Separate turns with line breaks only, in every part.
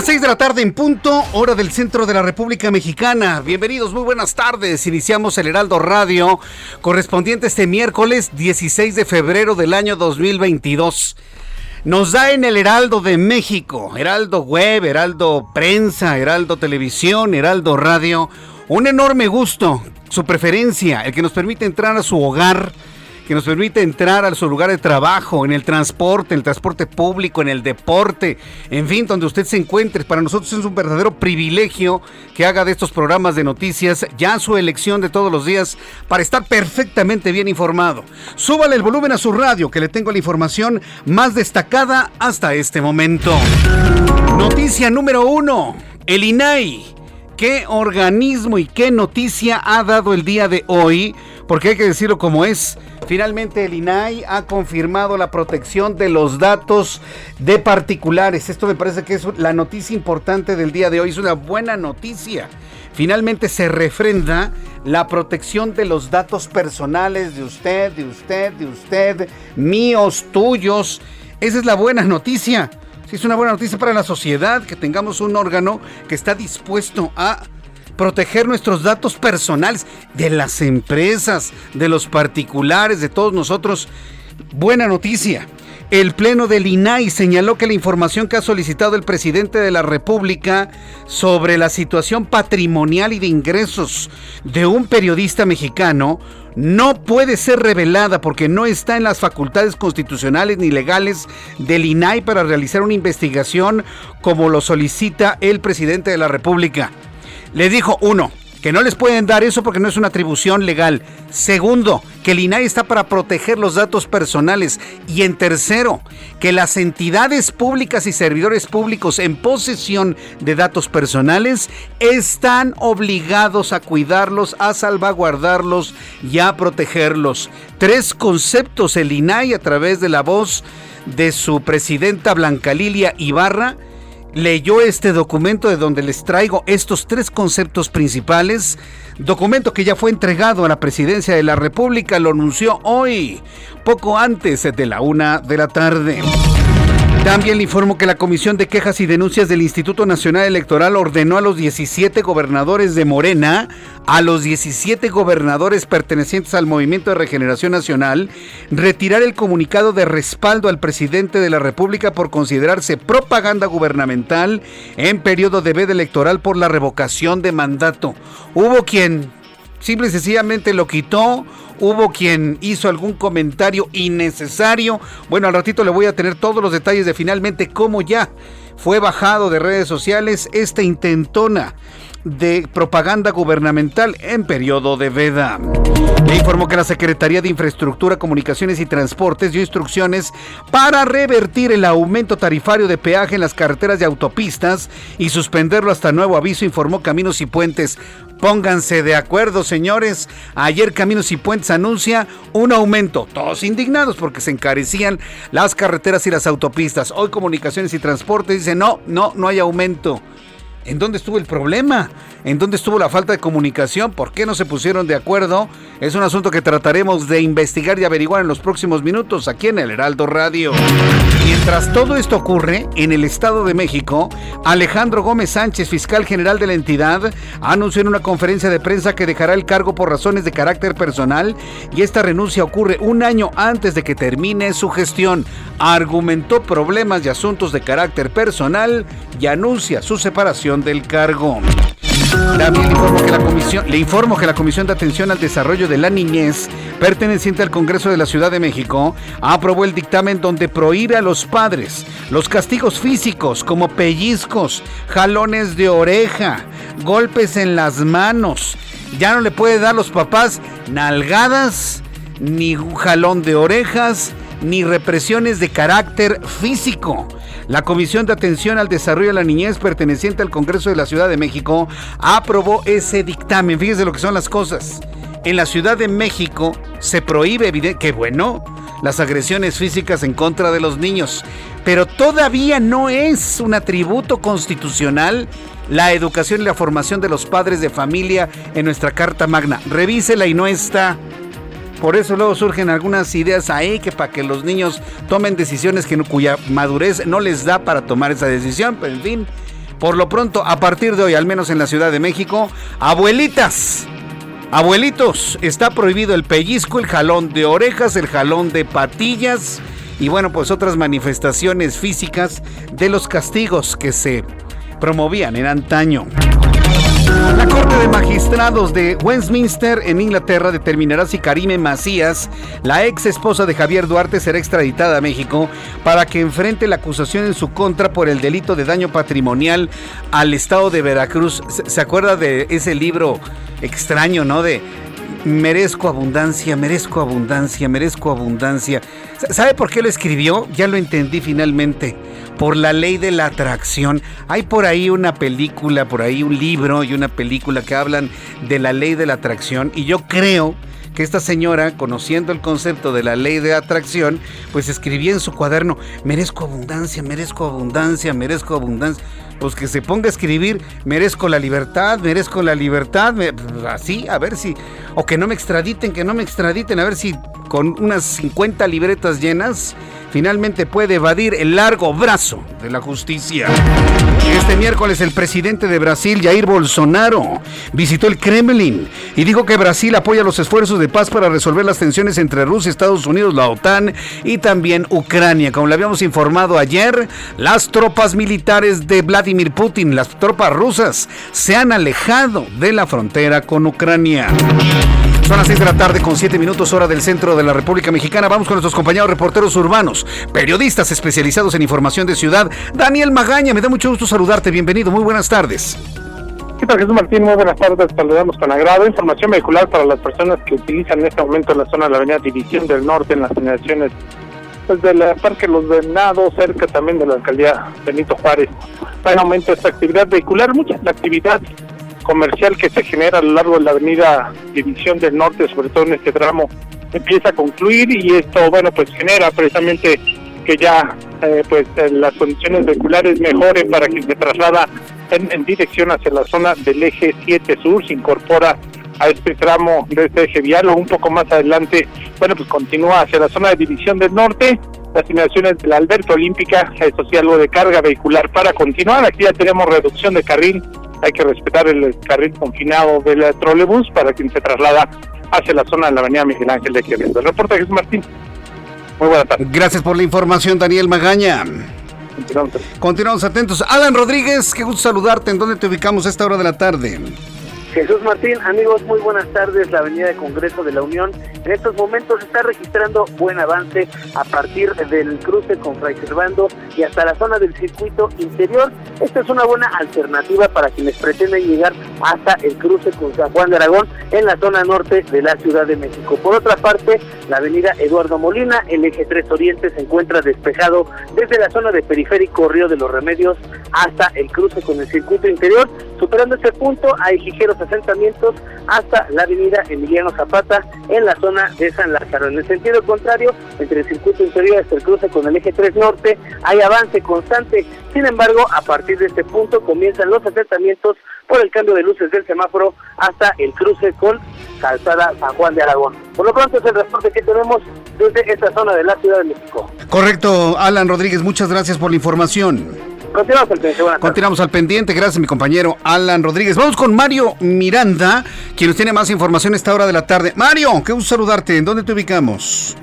Las 6 de la tarde en punto, hora del centro de la República Mexicana. Bienvenidos, muy buenas tardes. Iniciamos el Heraldo Radio correspondiente este miércoles 16 de febrero del año 2022. Nos da en el Heraldo de México, Heraldo Web, Heraldo Prensa, Heraldo Televisión, Heraldo Radio, un enorme gusto, su preferencia, el que nos permite entrar a su hogar que nos permite entrar a su lugar de trabajo, en el transporte, en el transporte público, en el deporte, en fin, donde usted se encuentre. Para nosotros es un verdadero privilegio que haga de estos programas de noticias ya su elección de todos los días para estar perfectamente bien informado. Súbale el volumen a su radio, que le tengo la información más destacada hasta este momento. Noticia número uno, el INAI. ¿Qué organismo y qué noticia ha dado el día de hoy? Porque hay que decirlo como es. Finalmente el INAI ha confirmado la protección de los datos de particulares. Esto me parece que es la noticia importante del día de hoy. Es una buena noticia. Finalmente se refrenda la protección de los datos personales de usted, de usted, de usted, míos, tuyos. Esa es la buena noticia. Sí, es una buena noticia para la sociedad que tengamos un órgano que está dispuesto a proteger nuestros datos personales de las empresas, de los particulares, de todos nosotros. Buena noticia. El Pleno del INAI señaló que la información que ha solicitado el presidente de la República sobre la situación patrimonial y de ingresos de un periodista mexicano no puede ser revelada porque no está en las facultades constitucionales ni legales del INAI para realizar una investigación como lo solicita el presidente de la República. Le dijo, uno, que no les pueden dar eso porque no es una atribución legal. Segundo, que el INAI está para proteger los datos personales. Y en tercero, que las entidades públicas y servidores públicos en posesión de datos personales están obligados a cuidarlos, a salvaguardarlos y a protegerlos. Tres conceptos el INAI a través de la voz de su presidenta Blanca Lilia Ibarra leyó este documento de donde les traigo estos tres conceptos principales. Documento que ya fue entregado a la presidencia de la República, lo anunció hoy, poco antes de la una de la tarde. También le informo que la Comisión de Quejas y Denuncias del Instituto Nacional Electoral ordenó a los 17 gobernadores de Morena, a los 17 gobernadores pertenecientes al Movimiento de Regeneración Nacional, retirar el comunicado de respaldo al presidente de la República por considerarse propaganda gubernamental en periodo de veda electoral por la revocación de mandato. Hubo quien simple y sencillamente lo quitó. Hubo quien hizo algún comentario innecesario. Bueno, al ratito le voy a tener todos los detalles de finalmente cómo ya fue bajado de redes sociales esta intentona de propaganda gubernamental en periodo de veda. Le informó que la Secretaría de Infraestructura, Comunicaciones y Transportes dio instrucciones para revertir el aumento tarifario de peaje en las carreteras y autopistas y suspenderlo hasta nuevo aviso, informó Caminos y Puentes. Pónganse de acuerdo, señores. Ayer Caminos y Puentes anuncia un aumento. Todos indignados porque se encarecían las carreteras y las autopistas. Hoy Comunicaciones y Transportes dice no, no, no hay aumento. ¿En dónde estuvo el problema? ¿En dónde estuvo la falta de comunicación? ¿Por qué no se pusieron de acuerdo? Es un asunto que trataremos de investigar y averiguar en los próximos minutos aquí en el Heraldo Radio. Mientras todo esto ocurre, en el Estado de México, Alejandro Gómez Sánchez, fiscal general de la entidad, anunció en una conferencia de prensa que dejará el cargo por razones de carácter personal y esta renuncia ocurre un año antes de que termine su gestión. Argumentó problemas y asuntos de carácter personal y anuncia su separación del cargo. También le informo, que la comisión, le informo que la Comisión de Atención al Desarrollo de la Niñez, perteneciente al Congreso de la Ciudad de México, aprobó el dictamen donde prohíbe a los padres los castigos físicos como pellizcos, jalones de oreja, golpes en las manos. Ya no le puede dar a los papás nalgadas, ni jalón de orejas, ni represiones de carácter físico. La Comisión de Atención al Desarrollo de la Niñez perteneciente al Congreso de la Ciudad de México aprobó ese dictamen. Fíjese lo que son las cosas. En la Ciudad de México se prohíbe, que bueno, las agresiones físicas en contra de los niños, pero todavía no es un atributo constitucional la educación y la formación de los padres de familia en nuestra Carta Magna. Revísela y no está. Por eso luego surgen algunas ideas ahí que para que los niños tomen decisiones que, cuya madurez no les da para tomar esa decisión. Pero en fin, por lo pronto, a partir de hoy, al menos en la Ciudad de México, abuelitas, abuelitos, está prohibido el pellizco, el jalón de orejas, el jalón de patillas y bueno, pues otras manifestaciones físicas de los castigos que se promovían en antaño. La Corte de Magistrados de Westminster en Inglaterra determinará si Karime Macías, la ex esposa de Javier Duarte, será extraditada a México para que enfrente la acusación en su contra por el delito de daño patrimonial al estado de Veracruz. ¿Se acuerda de ese libro extraño, no? De merezco abundancia, merezco abundancia, merezco abundancia. ¿Sabe por qué lo escribió? Ya lo entendí finalmente por la ley de la atracción. Hay por ahí una película, por ahí un libro y una película que hablan de la ley de la atracción y yo creo que esta señora, conociendo el concepto de la ley de atracción, pues escribía en su cuaderno, merezco abundancia, merezco abundancia, merezco abundancia. Pues que se ponga a escribir, merezco la libertad, merezco la libertad, así, a ver si, o que no me extraditen, que no me extraditen, a ver si con unas 50 libretas llenas finalmente puede evadir el largo brazo de la justicia. Este miércoles el presidente de Brasil, Jair Bolsonaro, visitó el Kremlin y dijo que Brasil apoya los esfuerzos de paz para resolver las tensiones entre Rusia, Estados Unidos, la OTAN y también Ucrania. Como le habíamos informado ayer, las tropas militares de Vladimir Putin, las tropas rusas, se han alejado de la frontera con Ucrania. Son las 6 de la tarde con 7 minutos hora del centro de la República Mexicana. Vamos con nuestros compañeros reporteros urbanos, periodistas especializados en información de ciudad. Daniel Magaña, me da mucho gusto saludarte. Bienvenido, muy buenas tardes.
¿Qué tal Jesús Martín? Muy buenas tardes, saludamos con agrado. Información vehicular para las personas que utilizan en este momento la zona de la avenida División del Norte en las generaciones pues, del Parque Los Venados, cerca también de la alcaldía Benito Juárez. Va en aumento esta actividad vehicular, mucha la actividad comercial que se genera a lo largo de la avenida División del Norte, sobre todo en este tramo, empieza a concluir y esto, bueno, pues genera precisamente que ya eh, pues eh, las condiciones vehiculares mejoren para quien se traslada en, dirección hacia la zona del eje 7 sur, se incorpora a este tramo de este eje vial o un poco más adelante, bueno, pues continúa hacia la zona de División del Norte, las inmediaciones de la Alberto Olímpica, eso sí, algo de carga vehicular para continuar, aquí ya tenemos reducción de carril hay que respetar el carril confinado del trolebús para quien se traslada hacia la zona de la avenida Miguel Ángel de Quevedo. El reporte Jesús Martín.
Muy buena tarde. Gracias por la información, Daniel Magaña. Continuamos. Continuamos atentos. Alan Rodríguez, qué gusto saludarte. ¿En dónde te ubicamos a esta hora de la tarde?
Jesús Martín, amigos, muy buenas tardes. La Avenida de Congreso de la Unión en estos momentos está registrando buen avance a partir del cruce con Fray Servando y hasta la zona del circuito interior. Esta es una buena alternativa para quienes pretenden llegar hasta el cruce con San Juan de Aragón en la zona norte de la Ciudad de México. Por otra parte, la Avenida Eduardo Molina, el eje 3 Oriente se encuentra despejado desde la zona de Periférico Río de los Remedios hasta el cruce con el circuito interior. Su superando ese punto hay ligeros asentamientos hasta la avenida Emiliano Zapata en la zona de San Lázaro. En el sentido contrario, entre el circuito interior hasta el cruce con el eje 3 norte, hay avance constante. Sin embargo, a partir de este punto comienzan los asentamientos por el cambio de luces del semáforo hasta el cruce con Calzada San Juan de Aragón. Por lo pronto es el reporte que tenemos desde esta zona de la Ciudad de México.
Correcto, Alan Rodríguez, muchas gracias por la información.
Continuamos al pendiente.
Continuamos al pendiente. Gracias, mi compañero Alan Rodríguez. Vamos con Mario Miranda, quien nos tiene más información a esta hora de la tarde. Mario, qué gusto saludarte. ¿En dónde te ubicamos?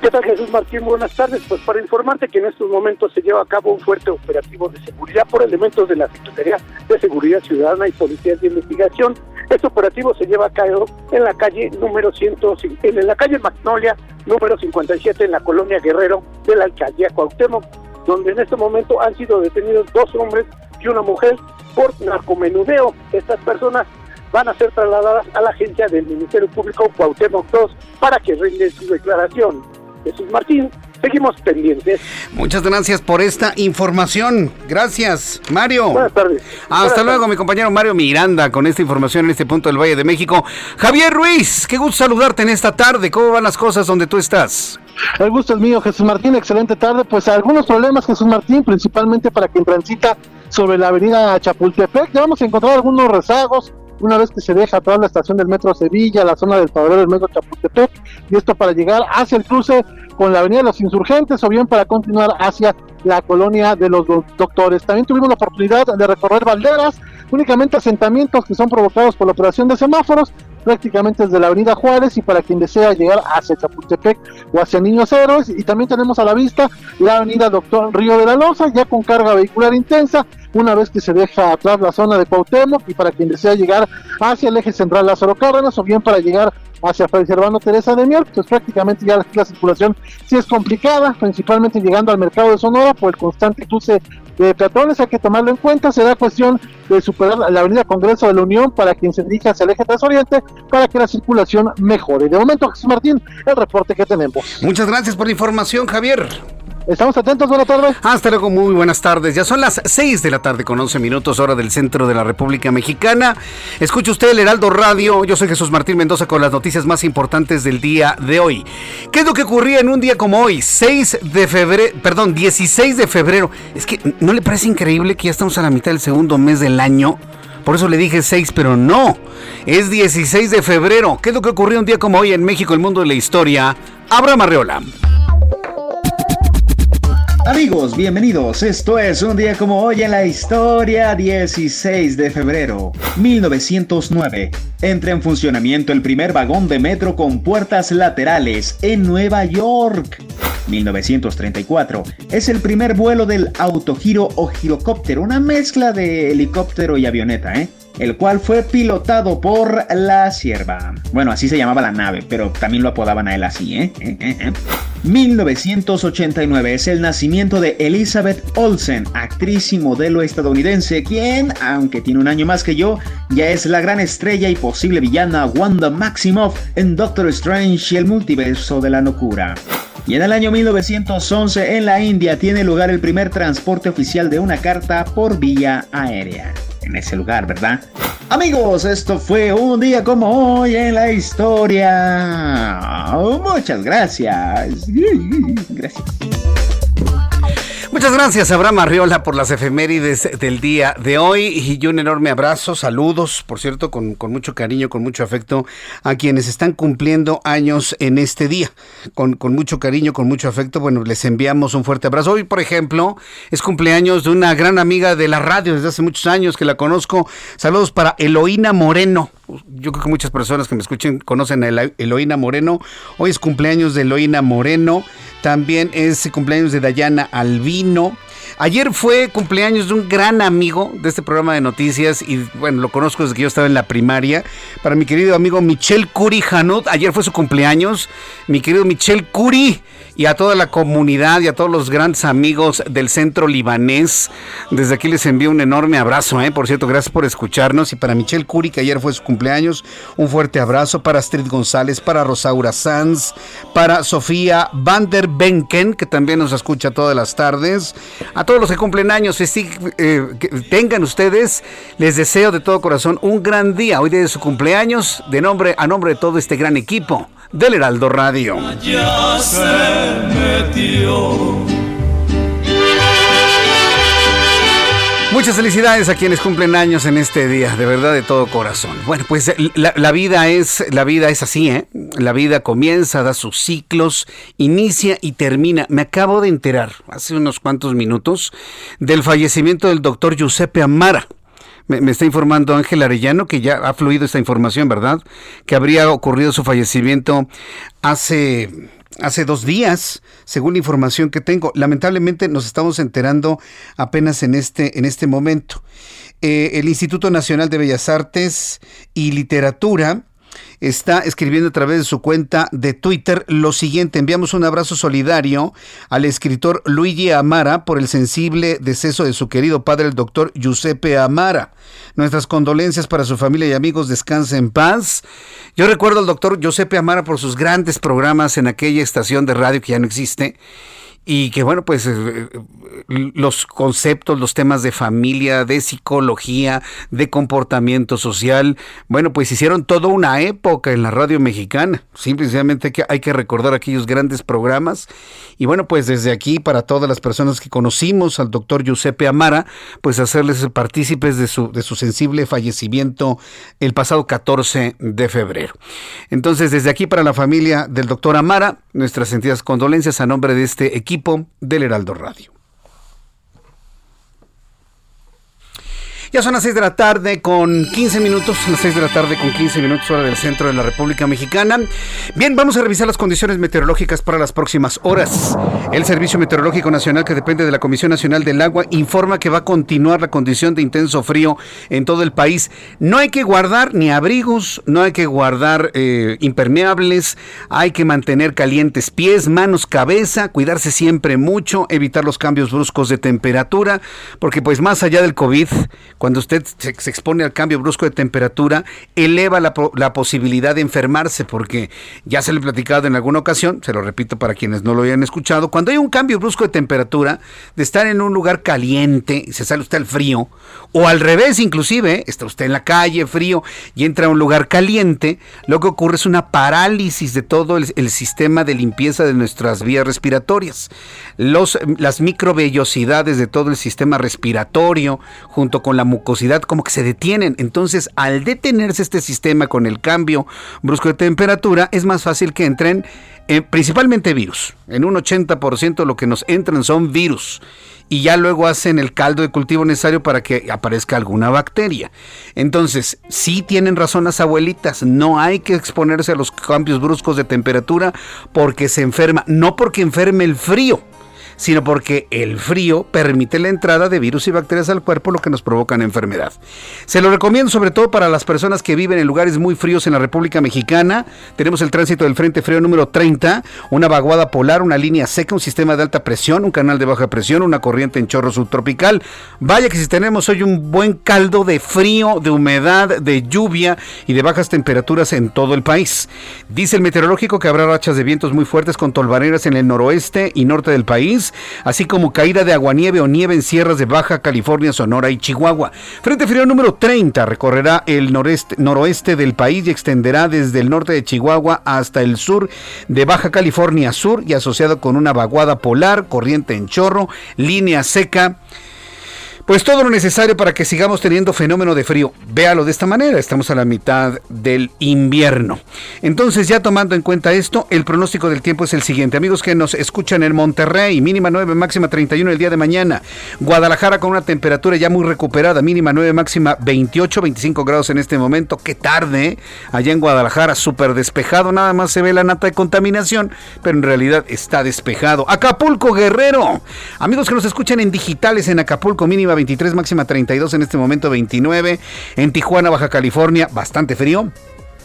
¿Qué tal Jesús Martín? Buenas tardes. Pues para informarte que en estos momentos se lleva a cabo un fuerte operativo de seguridad por elementos de la Secretaría de Seguridad Ciudadana y Policías de Investigación. Este operativo se lleva a cabo en la calle número 105, en la calle Magnolia número 57 en la colonia Guerrero de la alcaldía Cuauhtémoc, donde en este momento han sido detenidos dos hombres y una mujer por narcomenudeo. Estas personas van a ser trasladadas a la agencia del Ministerio Público Cuauhtémoc 2 para que rinden su declaración. Jesús Martín. Seguimos pendientes.
Muchas gracias por esta información. Gracias, Mario.
Buenas tardes.
Hasta luego, mi compañero Mario Miranda, con esta información en este punto del Valle de México. Javier Ruiz, qué gusto saludarte en esta tarde. ¿Cómo van las cosas donde tú estás?
El gusto es mío, Jesús Martín. Excelente tarde. Pues algunos problemas, Jesús Martín, principalmente para quien transita sobre la avenida Chapultepec. Ya vamos a encontrar algunos rezagos una vez que se deja toda la estación del Metro Sevilla, la zona del pabellón del Metro Chapultepec, y esto para llegar hacia el cruce con la Avenida de los Insurgentes o bien para continuar hacia la colonia de los doctores. También tuvimos la oportunidad de recorrer balderas, únicamente asentamientos que son provocados por la operación de semáforos, prácticamente desde la Avenida Juárez y para quien desea llegar hacia Chapultepec o hacia Niños Héroes. Y también tenemos a la vista la Avenida Doctor Río de la Loza, ya con carga vehicular intensa, una vez que se deja atrás la zona de Cuauhtémoc y para quien desea llegar hacia el eje central Lázaro Cárdenas o bien para llegar hacia Fray Servando Teresa de Mier, pues prácticamente ya la circulación sí es complicada, principalmente llegando al mercado de Sonora por el constante cruce de peatones, hay que tomarlo en cuenta, será cuestión de superar la avenida Congreso de la Unión para quien se dirija hacia el eje 3 Oriente para que la circulación mejore. De momento, Jesús Martín, el reporte que tenemos.
Muchas gracias por la información, Javier.
Estamos atentos, buenas tardes.
Hasta luego, muy buenas tardes. Ya son las 6 de la tarde con 11 minutos, hora del centro de la República Mexicana. Escucha usted el Heraldo Radio. Yo soy Jesús Martín Mendoza con las noticias más importantes del día de hoy. ¿Qué es lo que ocurría en un día como hoy? 6 de febrero, perdón, 16 de febrero. Es que, ¿no le parece increíble que ya estamos a la mitad del segundo mes del año? Por eso le dije 6, pero no. Es 16 de febrero. ¿Qué es lo que ocurrió un día como hoy en México, el mundo de la historia? Abraham Arreola.
Amigos, bienvenidos. Esto es un día como hoy en la historia, 16 de febrero 1909. Entra en funcionamiento el primer vagón de metro con puertas laterales en Nueva York. 1934 es el primer vuelo del autogiro o girocóptero, una mezcla de helicóptero y avioneta, ¿eh? El cual fue pilotado por la sierva. Bueno, así se llamaba la nave, pero también lo apodaban a él así, ¿eh? 1989 es el nacimiento de Elizabeth Olsen, actriz y modelo estadounidense, quien, aunque tiene un año más que yo, ya es la gran estrella y posible villana Wanda Maximoff en Doctor Strange y el multiverso de la locura. Y en el año 1911 en la India tiene lugar el primer transporte oficial de una carta por vía aérea. En ese lugar, ¿verdad? Amigos, esto fue un día como hoy en la historia. Muchas gracias. Gracias.
Muchas gracias, Abraham Arriola, por las efemérides del día de hoy y un enorme abrazo, saludos, por cierto, con, con, mucho cariño, con mucho afecto a quienes están cumpliendo años en este día. Con, con mucho cariño, con mucho afecto, bueno, les enviamos un fuerte abrazo. Hoy, por ejemplo, es cumpleaños de una gran amiga de la radio desde hace muchos años que la conozco. Saludos para Eloína Moreno. Yo creo que muchas personas que me escuchen conocen a Eloína Moreno. Hoy es cumpleaños de Eloína Moreno. También es cumpleaños de Dayana Albino. Ayer fue cumpleaños de un gran amigo de este programa de noticias y bueno, lo conozco desde que yo estaba en la primaria. Para mi querido amigo Michel Curi Hanut, ayer fue su cumpleaños. Mi querido Michel Curi y a toda la comunidad y a todos los grandes amigos del centro libanés. Desde aquí les envío un enorme abrazo, ¿eh? por cierto, gracias por escucharnos. Y para Michelle Curi, que ayer fue su cumpleaños, un fuerte abrazo. Para Astrid González, para Rosaura Sanz, para Sofía Van der Benken, que también nos escucha todas las tardes. A todos los que cumplen años, eh, que tengan ustedes, les deseo de todo corazón un gran día. Hoy de su cumpleaños, de nombre a nombre de todo este gran equipo del Heraldo Radio. Metió Muchas felicidades a quienes cumplen años en este día, de verdad de todo corazón. Bueno, pues la, vida es la vida es así, ¿eh? La vida comienza, da sus ciclos, inicia y termina. Me acabo de enterar hace unos cuantos minutos del fallecimiento del doctor Giuseppe Amara. Me, está informando Ángel Arellano que ya ha fluido esta información, ¿verdad? Que habría ocurrido su fallecimiento hace hace dos días, según la información que tengo. Lamentablemente nos estamos enterando apenas en este, en este momento. Eh, el Instituto Nacional de Bellas Artes y Literatura está escribiendo a través de su cuenta de Twitter lo siguiente. Enviamos un abrazo solidario al escritor Luigi Amara por el sensible deceso de su querido padre, el doctor Giuseppe Amara. Nuestras condolencias para su familia y amigos. Descanse en paz. Yo recuerdo al doctor Giuseppe Amara por sus grandes programas en aquella estación de radio que ya no existe y que bueno, pues eh, los conceptos, los temas de familia, de psicología, de comportamiento social, bueno, pues hicieron toda una época en la radio mexicana. Simplemente que hay que recordar aquellos grandes programas. Y bueno, pues desde aquí, para todas las personas que conocimos al doctor Giuseppe Amara, pues hacerles partícipes de su, de su sensible fallecimiento el pasado 14 de febrero. Entonces, desde aquí para la familia del doctor Amara, nuestras sentidas condolencias a nombre de este equipo equipo del Heraldo Radio. Ya son las 6 de la tarde con 15 minutos, las 6 de la tarde con 15 minutos hora del centro de la República Mexicana. Bien, vamos a revisar las condiciones meteorológicas para las próximas horas. El Servicio Meteorológico Nacional, que depende de la Comisión Nacional del Agua, informa que va a continuar la condición de intenso frío en todo el país. No hay que guardar ni abrigos, no hay que guardar eh, impermeables, hay que mantener calientes pies, manos, cabeza, cuidarse siempre mucho, evitar los cambios bruscos de temperatura, porque pues más allá del COVID, cuando usted se, expone al cambio brusco de temperatura, eleva la, posibilidad de enfermarse, porque ya se lo he platicado en alguna ocasión, se lo repito para quienes no lo hayan escuchado, cuando hay un cambio brusco de temperatura, de estar en un lugar caliente, se sale usted al frío, o al revés inclusive, está usted en la calle frío y entra a un lugar caliente, lo que ocurre es una parálisis de todo el, el sistema de limpieza de nuestras vías respiratorias. Los, las microvellosidades de todo el sistema respiratorio, junto con la mucosidad como que se detienen. Entonces, al detenerse este sistema con el cambio brusco de temperatura, es más fácil que entren eh, principalmente virus. En un 80% lo que nos entran son virus y ya luego hacen el caldo de cultivo necesario para que aparezca alguna bacteria. Entonces, sí tienen razón las abuelitas, no hay que exponerse a los cambios bruscos de temperatura porque se enferma, no porque enferme el frío sino porque el frío permite la entrada de virus y bacterias al cuerpo, lo que nos provocan enfermedad. Se lo recomiendo sobre todo para las personas que viven en lugares muy fríos en la República Mexicana. Tenemos el tránsito del Frente Frío número 30, una vaguada polar, una línea seca, un sistema de alta presión, un canal de baja presión, una corriente en chorro subtropical. Vaya que si tenemos hoy un buen caldo de frío, de humedad, de lluvia y de bajas temperaturas en todo el país. Dice el meteorológico que habrá rachas de vientos muy fuertes con tolvaneras en el noroeste y norte del país así como caída de aguanieve o nieve en sierras de Baja California, Sonora y Chihuahua. Frente frío número 30 recorrerá el noreste, noroeste del país y extenderá desde el norte de Chihuahua hasta el sur de Baja California Sur y asociado con una vaguada polar, corriente en chorro, línea seca pues todo lo necesario para que sigamos teniendo fenómeno de frío. Véalo de esta manera, estamos a la mitad del invierno. Entonces, ya tomando en cuenta esto, el pronóstico del tiempo es el siguiente. Amigos que nos escuchan en Monterrey, mínima 9, máxima 31 el día de mañana. Guadalajara con una temperatura ya muy recuperada, mínima 9, máxima 28, 25 grados en este momento. Qué tarde, ¿eh? allá en Guadalajara, súper despejado, nada más se ve la nata de contaminación, pero en realidad está despejado. Acapulco, Guerrero. Amigos que nos escuchan en digitales en Acapulco, mínima 23, máxima 32, en este momento 29. En Tijuana, Baja California, bastante frío.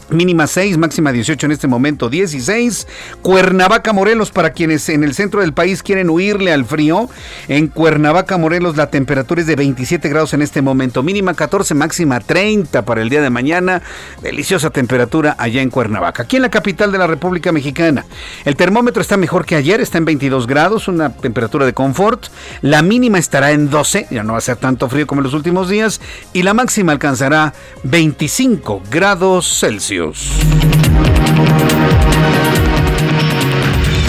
Mínima 6, máxima 18 en este momento, 16. Cuernavaca, Morelos, para quienes en el centro del país quieren huirle al frío. En Cuernavaca, Morelos, la temperatura es de 27 grados en este momento. Mínima 14, máxima 30 para el día de mañana. Deliciosa temperatura allá en Cuernavaca. Aquí en la capital de la República Mexicana. El termómetro está mejor que ayer, está en 22 grados, una temperatura de confort. La mínima estará en 12, ya no va a ser tanto frío como en los últimos días. Y la máxima alcanzará 25 grados Celsius.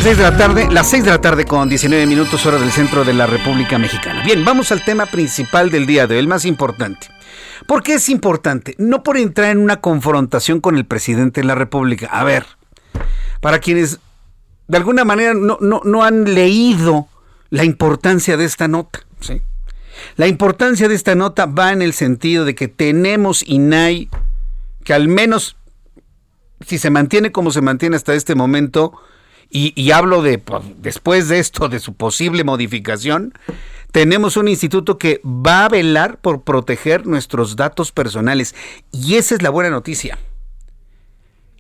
6 de la tarde, las 6 de la tarde con 19 minutos hora del centro de la República Mexicana. Bien, vamos al tema principal del día de hoy, el más importante. ¿Por qué es importante? No por entrar en una confrontación con el presidente de la República. A ver, para quienes de alguna manera no, no han leído la importancia de esta nota, ¿sí? La importancia de esta nota va en el sentido de que tenemos INAI que al menos si se mantiene como se mantiene hasta este momento, y, hablo de pues, después de esto, de su posible modificación, tenemos un instituto que va a velar por proteger nuestros datos personales. Y esa es la buena noticia.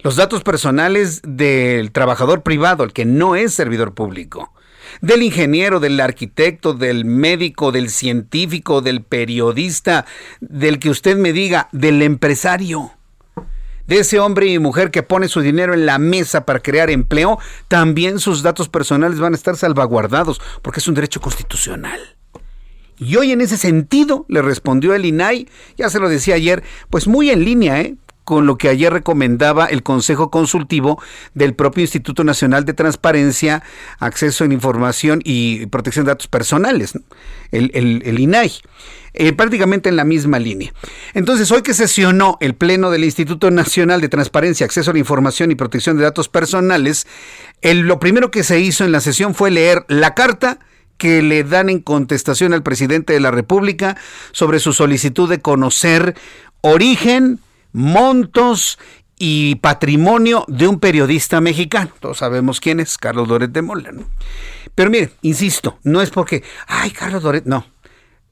Los datos personales del trabajador privado, el que no es servidor público, del ingeniero, del arquitecto, del médico, del científico, del periodista, del que usted me diga, del empresario de ese hombre y mujer que pone su dinero en la mesa para crear empleo, también sus datos personales van a estar salvaguardados, porque es un derecho constitucional. Y hoy en ese sentido le respondió el INAI, ya se lo decía ayer, pues muy en línea, ¿eh? con lo que ayer recomendaba el Consejo Consultivo del propio Instituto Nacional de Transparencia, Acceso a Información y Protección de Datos Personales, el, el, INAI. Eh, prácticamente en la misma línea. Entonces, hoy que sesionó el Pleno del Instituto Nacional de Transparencia, Acceso a la Información y Protección de Datos Personales, lo primero que se hizo en la sesión fue leer la carta que le dan en contestación al presidente de la República sobre su solicitud de conocer origen, montos y patrimonio de un periodista mexicano. Todos sabemos quién es, Carlos Loret de Mola. Pero mire, insisto, no es porque, ay, Carlos Loret, no.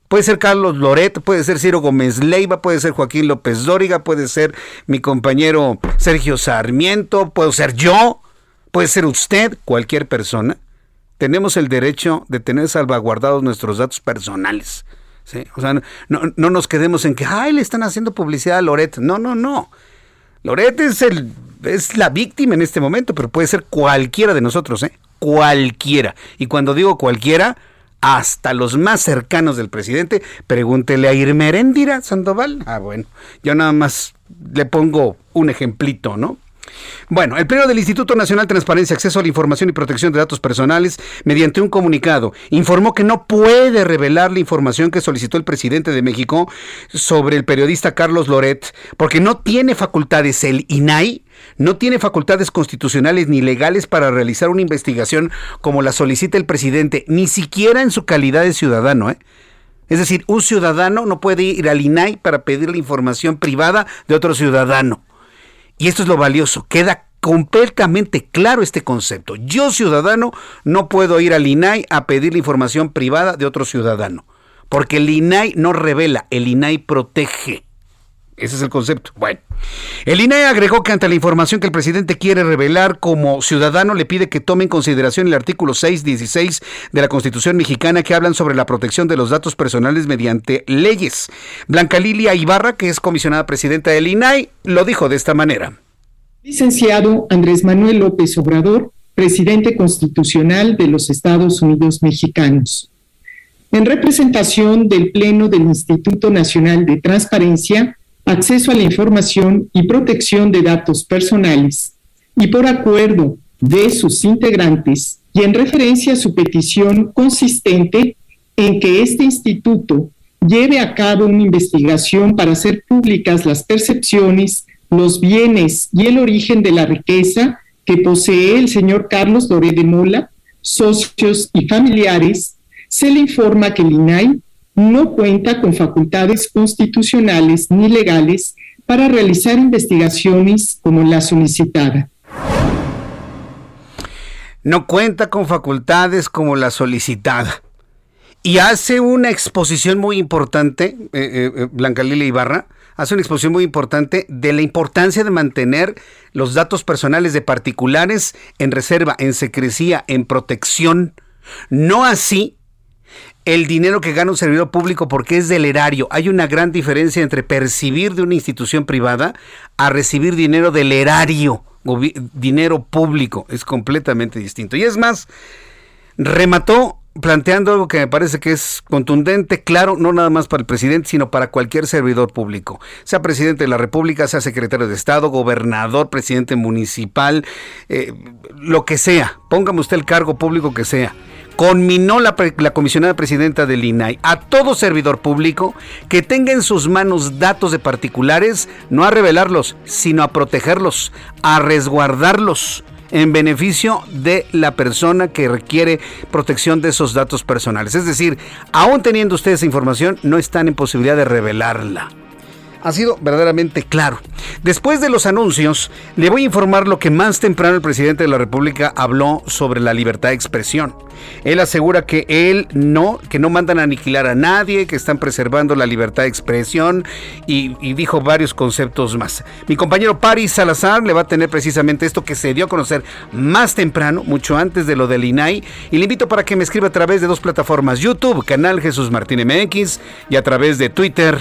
Puede ser Carlos Loret, puede ser Ciro Gómez Leiva, puede ser Joaquín López Dóriga, puede ser mi compañero Sergio Sarmiento, puedo ser yo, puede ser usted, cualquier persona. Tenemos el derecho de tener salvaguardados nuestros datos personales. O sea, no, no, nos quedemos en que, ay, le están haciendo publicidad a Loret. No, no, no. Loret es, el, es la víctima en este momento, pero puede ser cualquiera de nosotros, ¿eh? Cualquiera. Y cuando digo cualquiera, hasta los más cercanos del presidente, pregúntele a Irmeréndira Sandoval. Ah, bueno, yo nada más le pongo un ejemplito, ¿no? Bueno, el Pleno del Instituto Nacional de Transparencia, Acceso a la Información y Protección de Datos Personales, mediante un comunicado, informó que no puede revelar la información que solicitó el presidente de México sobre el periodista Carlos Loret, porque no tiene facultades el INAI no tiene facultades constitucionales ni legales para realizar una investigación como la solicita el presidente, ni siquiera en su calidad de ciudadano. ¿eh? Es decir, un ciudadano no puede ir al INAI para pedir la información privada de otro ciudadano. Y esto es lo valioso, queda completamente claro este concepto. Yo ciudadano no puedo ir al INAI a pedir la información privada de otro ciudadano, porque el INAI no revela, el INAI protege. Ese es el concepto. Bueno, el INAI agregó que ante la información que el presidente quiere revelar como ciudadano, le pide que tome en consideración el artículo 616 de la Constitución mexicana que hablan sobre la protección de los datos personales mediante leyes. Blanca Lilia Ibarra, que es comisionada presidenta del INAI, lo dijo de esta manera.
Licenciado Andrés Manuel López Obrador, presidente constitucional de los Estados Unidos mexicanos. En representación del Pleno del Instituto Nacional de Transparencia, acceso a la información y protección de datos personales, y por acuerdo de sus integrantes y en referencia a su petición consistente en que este instituto lleve a cabo una investigación para hacer públicas las percepciones, los bienes y el origen de la riqueza que posee el señor Carlos Doré de Mola, socios y familiares, se le informa que el INAI no cuenta con facultades constitucionales ni legales para realizar investigaciones como la solicitada.
No cuenta con facultades como la solicitada. Y hace una exposición muy importante, eh, eh, eh, Blanca Lilia Ibarra, hace una exposición muy importante de la importancia de mantener los datos personales de particulares en reserva, en secrecía, en protección. No así el dinero que gana un servidor público porque es del erario. Hay una gran diferencia entre percibir de una institución privada a recibir dinero del erario, dinero público. Es completamente distinto. Y es más, remató planteando algo que me parece que es contundente, claro, no nada más para el presidente, sino para cualquier servidor público, sea presidente de la República, sea secretario de Estado, gobernador, presidente municipal, eh, lo que sea, póngame usted el cargo público que sea. Conminó la, comisionada presidenta del INAI a todo servidor público que tenga en sus manos datos de particulares, no a revelarlos, sino a protegerlos, a resguardarlos en beneficio de la persona que requiere protección de esos datos personales. Es decir, aún teniendo ustedes esa información, no están en posibilidad de revelarla ha sido verdaderamente claro. Después de los anuncios, le voy a informar lo que más temprano el presidente de la República habló sobre la libertad de expresión. Él asegura que él no, que no mandan a aniquilar a nadie, que están preservando la libertad de expresión y, dijo varios conceptos más. Mi compañero Paris Salazar le va a tener precisamente esto que se dio a conocer más temprano, mucho antes de lo del INAI, y le invito para que me escriba a través de dos plataformas, YouTube, canal Jesús Martín MX, y a través de Twitter,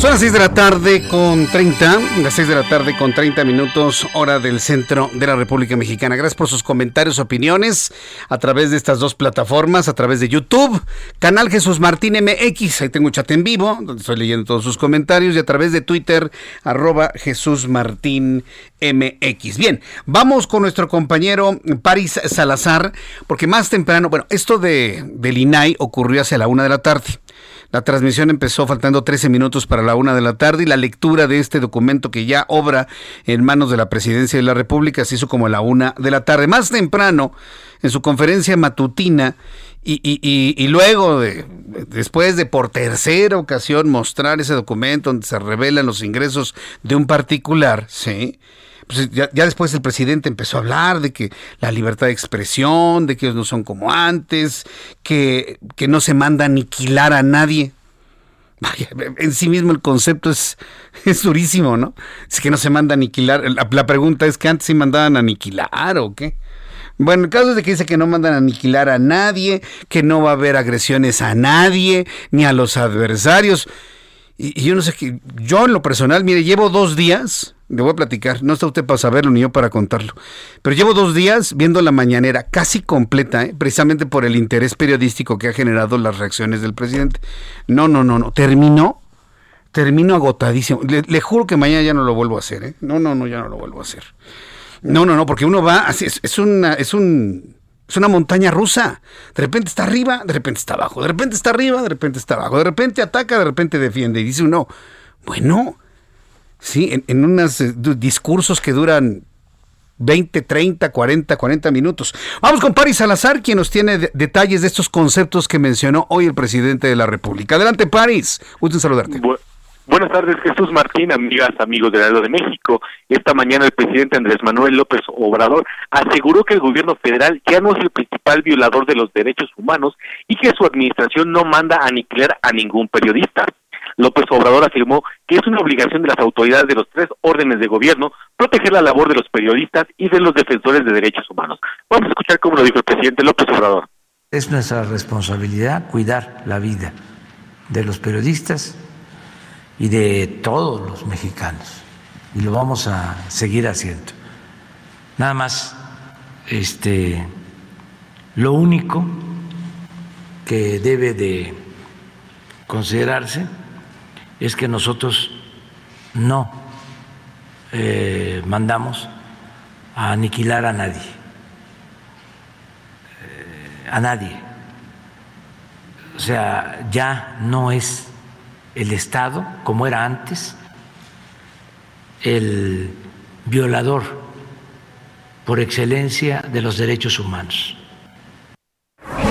Son las 6 de la tarde con 30, las 6 de la tarde con 30 minutos, hora del centro de la República Mexicana. Gracias por sus comentarios, opiniones a través de estas dos plataformas, a través de YouTube, canal Jesús Martín MX, ahí tengo chat en vivo, donde estoy leyendo todos sus comentarios, y a través de Twitter, arroba Jesús Martín MX. Bien, vamos con nuestro compañero Paris Salazar, porque más temprano, bueno, esto de, del INAI ocurrió hacia la una de la tarde. La transmisión empezó faltando 13 minutos para la una de la tarde y la lectura de este documento que ya obra en manos de la Presidencia de la República se hizo como a la una de la tarde. Más temprano, en su conferencia matutina, y, y, y, luego, de, después de por tercera ocasión mostrar ese documento donde se revelan los ingresos de un particular, ¿sí? Pues ya, después el presidente empezó a hablar de que la libertad de expresión, de que ellos no son como antes, que, que no se manda a aniquilar a nadie. en sí mismo el concepto es, es durísimo, ¿no? Es que no se manda a aniquilar. La, pregunta es que antes se mandaban a aniquilar o qué. Bueno, el caso es de que dice que no mandan a aniquilar a nadie, que no va a haber agresiones a nadie, ni a los adversarios. Y, yo no sé qué, yo en lo personal, mire, llevo dos días, le voy a platicar, no está usted para saberlo ni yo para contarlo, pero llevo dos días viendo la mañanera casi completa, ¿eh? precisamente por el interés periodístico que ha generado las reacciones del presidente. No, no, no, no, terminó, termino agotadísimo. Le, juro que mañana ya no lo vuelvo a hacer, ¿eh? No, no, no, ya no lo vuelvo a hacer. No, no, no, porque uno va, es, es, una, es un es una montaña rusa. De repente está arriba, de repente está abajo. De repente está arriba, de repente está abajo. De repente ataca, de repente defiende. Y dice uno, bueno, sí, en, unos eh, discursos que duran 20, 30, 40, 40 minutos. Vamos con Paris Salazar, quien nos tiene detalles de estos conceptos que mencionó hoy el presidente de la República. Adelante, Paris. Gusto saludarte.
Buenas tardes, Jesús Martín, amigas, amigos del Heraldo de México. Esta mañana el presidente Andrés Manuel López Obrador aseguró que el gobierno federal ya no es el principal violador de los derechos humanos y que su administración no manda a aniquilar a ningún periodista. López Obrador afirmó que es una obligación de las autoridades de los tres órdenes de gobierno proteger la labor de los periodistas y de los defensores de derechos humanos. Vamos a escuchar cómo lo dijo el presidente López Obrador.
Es nuestra responsabilidad cuidar la vida de los periodistas y de todos los mexicanos. Y lo vamos a seguir haciendo. Nada más, este, lo único que debe de considerarse es que nosotros no eh, mandamos a aniquilar a nadie, eh, a nadie. O sea, ya no es el Estado, como era antes, el violador por excelencia de los derechos humanos.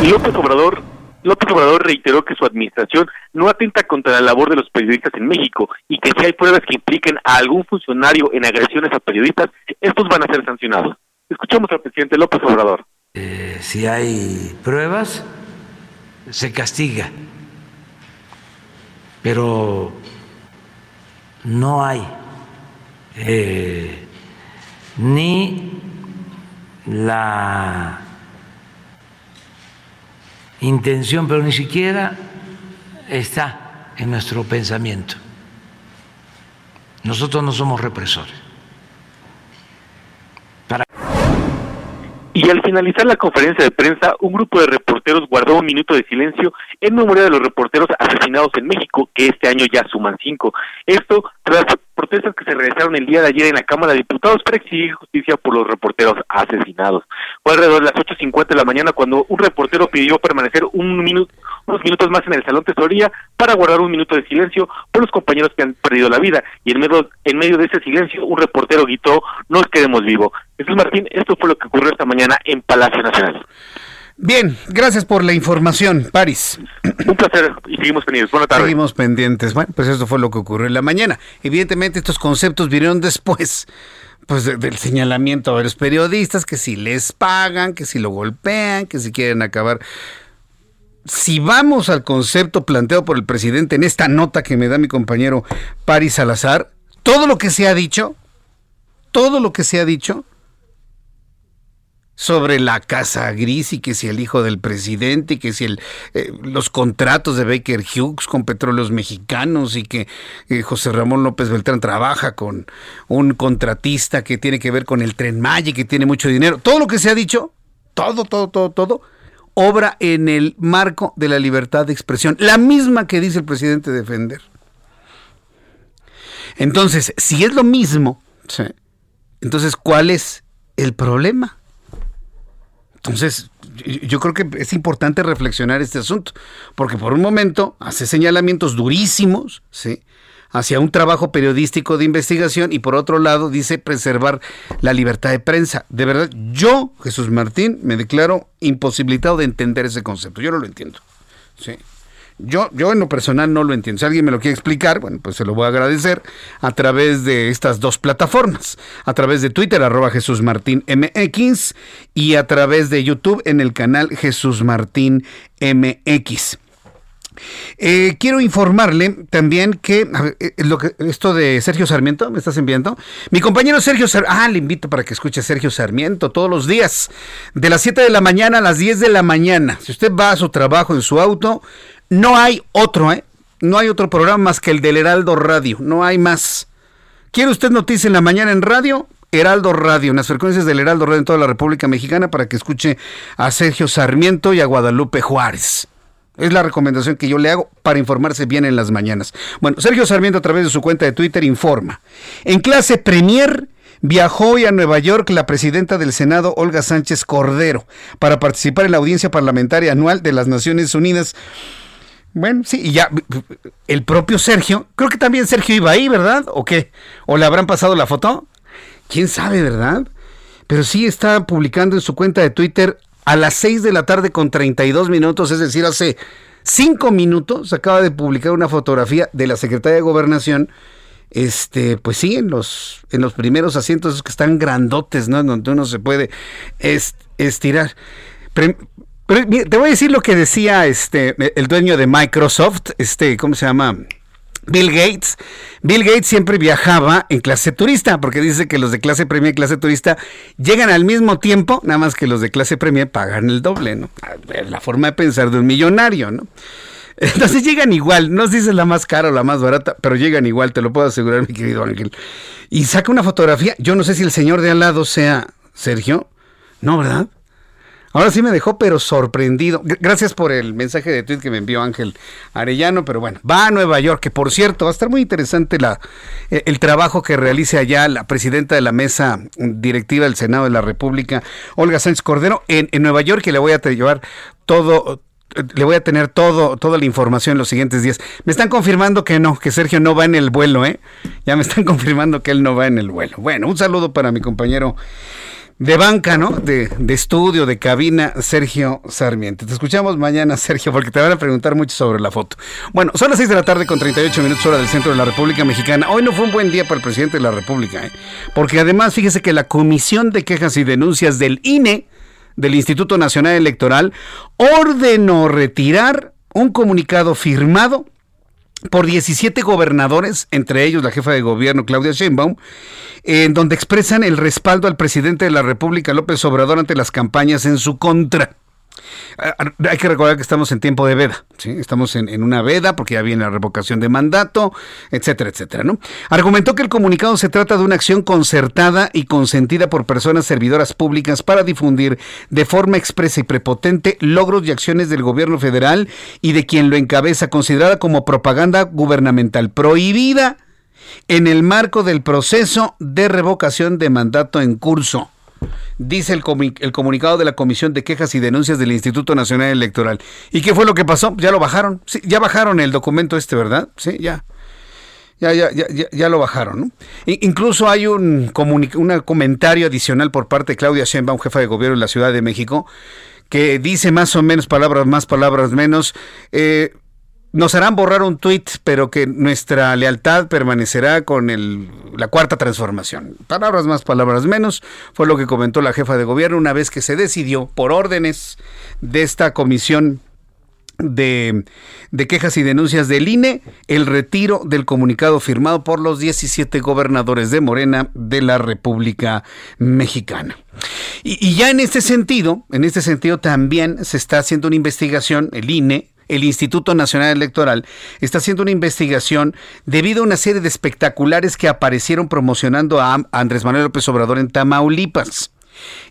López Obrador López Obrador reiteró que su administración no atenta contra la labor de los periodistas en México y que si hay pruebas que impliquen a algún funcionario en agresiones a periodistas, estos van a ser sancionados. Escuchamos al presidente López Obrador.
Eh, si hay pruebas, se castiga, pero no hay eh, ni la intención, pero ni siquiera está en nuestro pensamiento. Nosotros no somos represores.
Y al finalizar la conferencia de prensa, un grupo de reporteros guardó un minuto de silencio en memoria de los reporteros asesinados en México, que este año ya suman cinco. Esto tras protestas que se realizaron el día de ayer en la Cámara de Diputados para exigir justicia por los reporteros asesinados. Fue alrededor de las 8.50 de la mañana cuando un reportero pidió permanecer un minuto, unos minutos más en el Salón Tesoría para guardar un minuto de silencio por los compañeros que han perdido la vida. Y en medio, en medio de ese silencio, un reportero gritó, nos quedemos vivos. Jesús Martín, esto fue lo que ocurrió esta mañana en Palacio Nacional.
Bien, gracias por la información, Paris.
Un placer y seguimos pendientes. Buenas tardes.
Seguimos pendientes. Bueno, pues eso fue lo que ocurrió en la mañana. Evidentemente estos conceptos vinieron después pues del señalamiento de los periodistas, que si les pagan, que si lo golpean, que si quieren acabar. Si vamos al concepto planteado por el presidente en esta nota que me da mi compañero Paris Salazar, todo lo que se ha dicho, todo lo que se ha dicho, sobre la casa gris y que si el hijo del presidente y que si eh, los contratos de Baker Hughes con petróleos mexicanos y que eh, José Ramón López Beltrán trabaja con un contratista que tiene que ver con el tren Maya y que tiene mucho dinero. Todo lo que se ha dicho, todo, todo, todo, todo, obra en el marco de la libertad de expresión, la misma que dice el presidente defender. Entonces, si es lo mismo, entonces, ¿cuál es el problema? Entonces, yo creo que es importante reflexionar este asunto, porque por un momento hace señalamientos durísimos, ¿sí? Hacia un trabajo periodístico de investigación y por otro lado dice preservar la libertad de prensa. De verdad, yo, Jesús Martín, me declaro imposibilitado de entender ese concepto. Yo no lo entiendo. Sí. Yo, yo en lo personal no lo entiendo. Si alguien me lo quiere explicar, bueno, pues se lo voy a agradecer a través de estas dos plataformas. A través de Twitter, arroba Jesús Martín MX y a través de YouTube en el canal Jesús Martín MX. Eh, quiero informarle también que, eh, lo que esto de Sergio Sarmiento, ¿me estás enviando? Mi compañero Sergio Sarmiento, ah, le invito para que escuche Sergio Sarmiento todos los días, de las 7 de la mañana a las 10 de la mañana. Si usted va a su trabajo en su auto, no hay otro, ¿eh? No hay otro programa más que el del Heraldo Radio, no hay más. ¿Quiere usted noticias en la mañana en radio? Heraldo Radio, en las frecuencias del Heraldo Radio en toda la República Mexicana para que escuche a Sergio Sarmiento y a Guadalupe Juárez. Es la recomendación que yo le hago para informarse bien en las mañanas. Bueno, Sergio Sarmiento a través de su cuenta de Twitter informa. En clase Premier viajó hoy a Nueva York la presidenta del Senado, Olga Sánchez Cordero, para participar en la audiencia parlamentaria anual de las Naciones Unidas. Bueno, sí, y ya el propio Sergio, creo que también Sergio iba ahí, ¿verdad? ¿O qué? ¿O le habrán pasado la foto? ¿Quién sabe, verdad? Pero sí está publicando en su cuenta de Twitter a las 6 de la tarde con 32 minutos, es decir, hace 5 minutos, acaba de publicar una fotografía de la Secretaría de Gobernación, este, pues sí, en los, en los primeros asientos que están grandotes, ¿no? Donde uno se puede estirar. Te voy a decir lo que decía este, el dueño de Microsoft, este, ¿cómo se llama? Bill Gates. Bill Gates siempre viajaba en clase turista, porque dice que los de clase premia y clase turista llegan al mismo tiempo, nada más que los de clase premia pagan el doble, ¿no? La forma de pensar de un millonario, ¿no? Entonces llegan igual, no sé si es la más cara o la más barata, pero llegan igual, te lo puedo asegurar, mi querido Ángel. Y saca una fotografía, yo no sé si el señor de al lado sea Sergio, no, ¿verdad? Ahora sí me dejó, pero sorprendido. Gracias por el mensaje de tweet que me envió Ángel Arellano, pero bueno, va a Nueva York, que por cierto, va a estar muy interesante la, eh, el trabajo que realice allá la presidenta de la mesa directiva del Senado de la República, Olga Sánchez Cordero, en, en Nueva York, y le voy a llevar todo, le voy a tener todo, toda la información en los siguientes días. Me están confirmando que no, que Sergio no va en el vuelo, ¿eh? Ya me están confirmando que él no va en el vuelo. Bueno, un saludo para mi compañero de banca, ¿no? De, de, estudio, de cabina, Sergio Sarmiento. Te escuchamos mañana, Sergio, porque te van a preguntar mucho sobre la foto. Bueno, son las 6 de la tarde con 38 minutos hora del centro de la República Mexicana. Hoy no fue un buen día para el presidente de la República, ¿eh? Porque además, fíjese que la Comisión de Quejas y Denuncias del INE, del Instituto Nacional Electoral, ordenó retirar un comunicado firmado por 17 gobernadores, entre ellos la jefa de gobierno Claudia Sheinbaum, en donde expresan el respaldo al presidente de la República López Obrador ante las campañas en su contra. Ah, hay que recordar que estamos en tiempo de veda, ¿sí? estamos en, una veda porque ya viene la revocación de mandato, etcétera, etcétera. ¿no? Argumentó que el comunicado se trata de una acción concertada y consentida por personas servidoras públicas para difundir de forma expresa y prepotente logros y acciones del gobierno federal y de quien lo encabeza, considerada como propaganda gubernamental prohibida en el marco del proceso de revocación de mandato en curso dice el, el, comunicado de la Comisión de Quejas y Denuncias del Instituto Nacional Electoral. ¿Y qué fue lo que pasó? Ya lo bajaron. Sí, ya bajaron el documento este, ¿verdad? Sí, ya. Ya, ya, ya, ya, lo bajaron. ¿no? incluso hay un, un comentario adicional por parte de Claudia Sheinbaum, jefa de gobierno de la Ciudad de México, que dice más o menos palabras más, palabras menos. Eh, nos harán borrar un tuit, pero que nuestra lealtad permanecerá con la cuarta transformación. Palabras más, palabras menos, fue lo que comentó la jefa de gobierno una vez que se decidió, por órdenes de esta comisión de, de, quejas y denuncias del INE el retiro del comunicado firmado por los 17 gobernadores de Morena de la República Mexicana. Y, y ya en este sentido, en este sentido también se está haciendo una investigación, el INE, el Instituto Nacional Electoral está haciendo una investigación debido a una serie de espectaculares que aparecieron promocionando a Andrés Manuel López Obrador en Tamaulipas.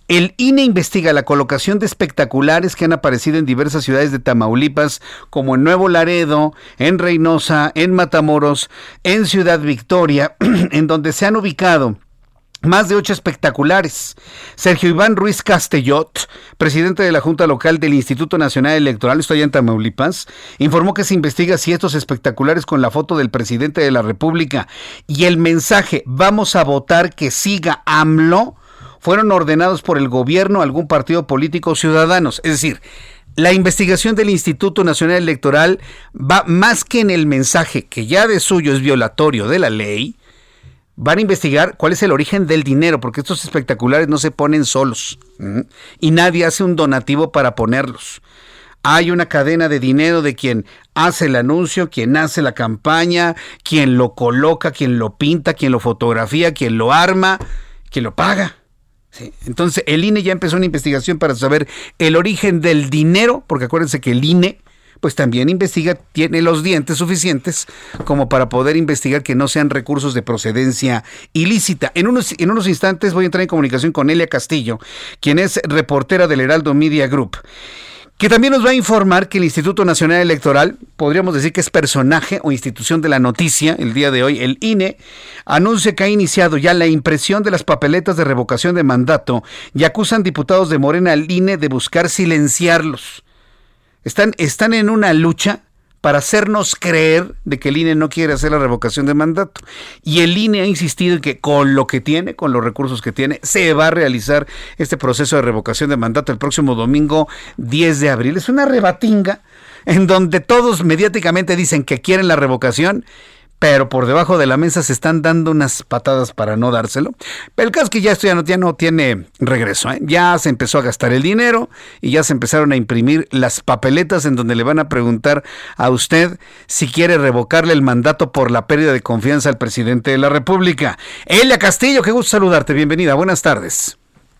El INE investiga la colocación de espectaculares que han aparecido en diversas ciudades de Tamaulipas, como en Nuevo Laredo, en Reynosa, en Matamoros, en Ciudad Victoria, en donde se han ubicado más de ocho espectaculares. Sergio Iván Ruiz Castellot, presidente de la Junta Local del Instituto Nacional Electoral, estoy en Tamaulipas, informó que se investiga si estos espectaculares con la foto del presidente de la República y el mensaje vamos a votar que siga AMLO fueron ordenados por el gobierno, algún partido político o ciudadanos. Es decir, la investigación del Instituto Nacional Electoral va más que en el mensaje, que ya de suyo es violatorio de la ley, van a investigar cuál es el origen del dinero, porque estos espectaculares no se ponen solos y nadie hace un donativo para ponerlos. Hay una cadena de dinero de quien hace el anuncio, quien hace la campaña, quien lo coloca, quien lo pinta, quien lo fotografía, quien lo arma, quien lo paga. Entonces el INE ya empezó una investigación para saber el origen del dinero, porque acuérdense que el INE pues también investiga, tiene los dientes suficientes como para poder investigar que no sean recursos de procedencia ilícita. En unos, en unos instantes voy a entrar en comunicación con Elia Castillo, quien es reportera del Heraldo Media Group que también nos va a informar que el Instituto Nacional Electoral, podríamos decir que es personaje o institución de la noticia el día de hoy, el INE, anuncia que ha iniciado ya la impresión de las papeletas de revocación de mandato y acusan diputados de Morena al INE de buscar silenciarlos. Están, están en una lucha para hacernos creer de que el INE no quiere hacer la revocación de mandato. Y el INE ha insistido en que con lo que tiene, con los recursos que tiene, se va a realizar este proceso de revocación de mandato el próximo domingo 10 de abril. Es una rebatinga en donde todos mediáticamente dicen que quieren la revocación pero por debajo de la mesa se están dando unas patadas para no dárselo. El caso es que ya esto ya no, ya no tiene regreso. ¿eh? Ya se empezó a gastar el dinero y ya se empezaron a imprimir las papeletas en donde le van a preguntar a usted si quiere revocarle el mandato por la pérdida de confianza al presidente de la República. Elia Castillo, qué gusto saludarte. Bienvenida. Buenas tardes.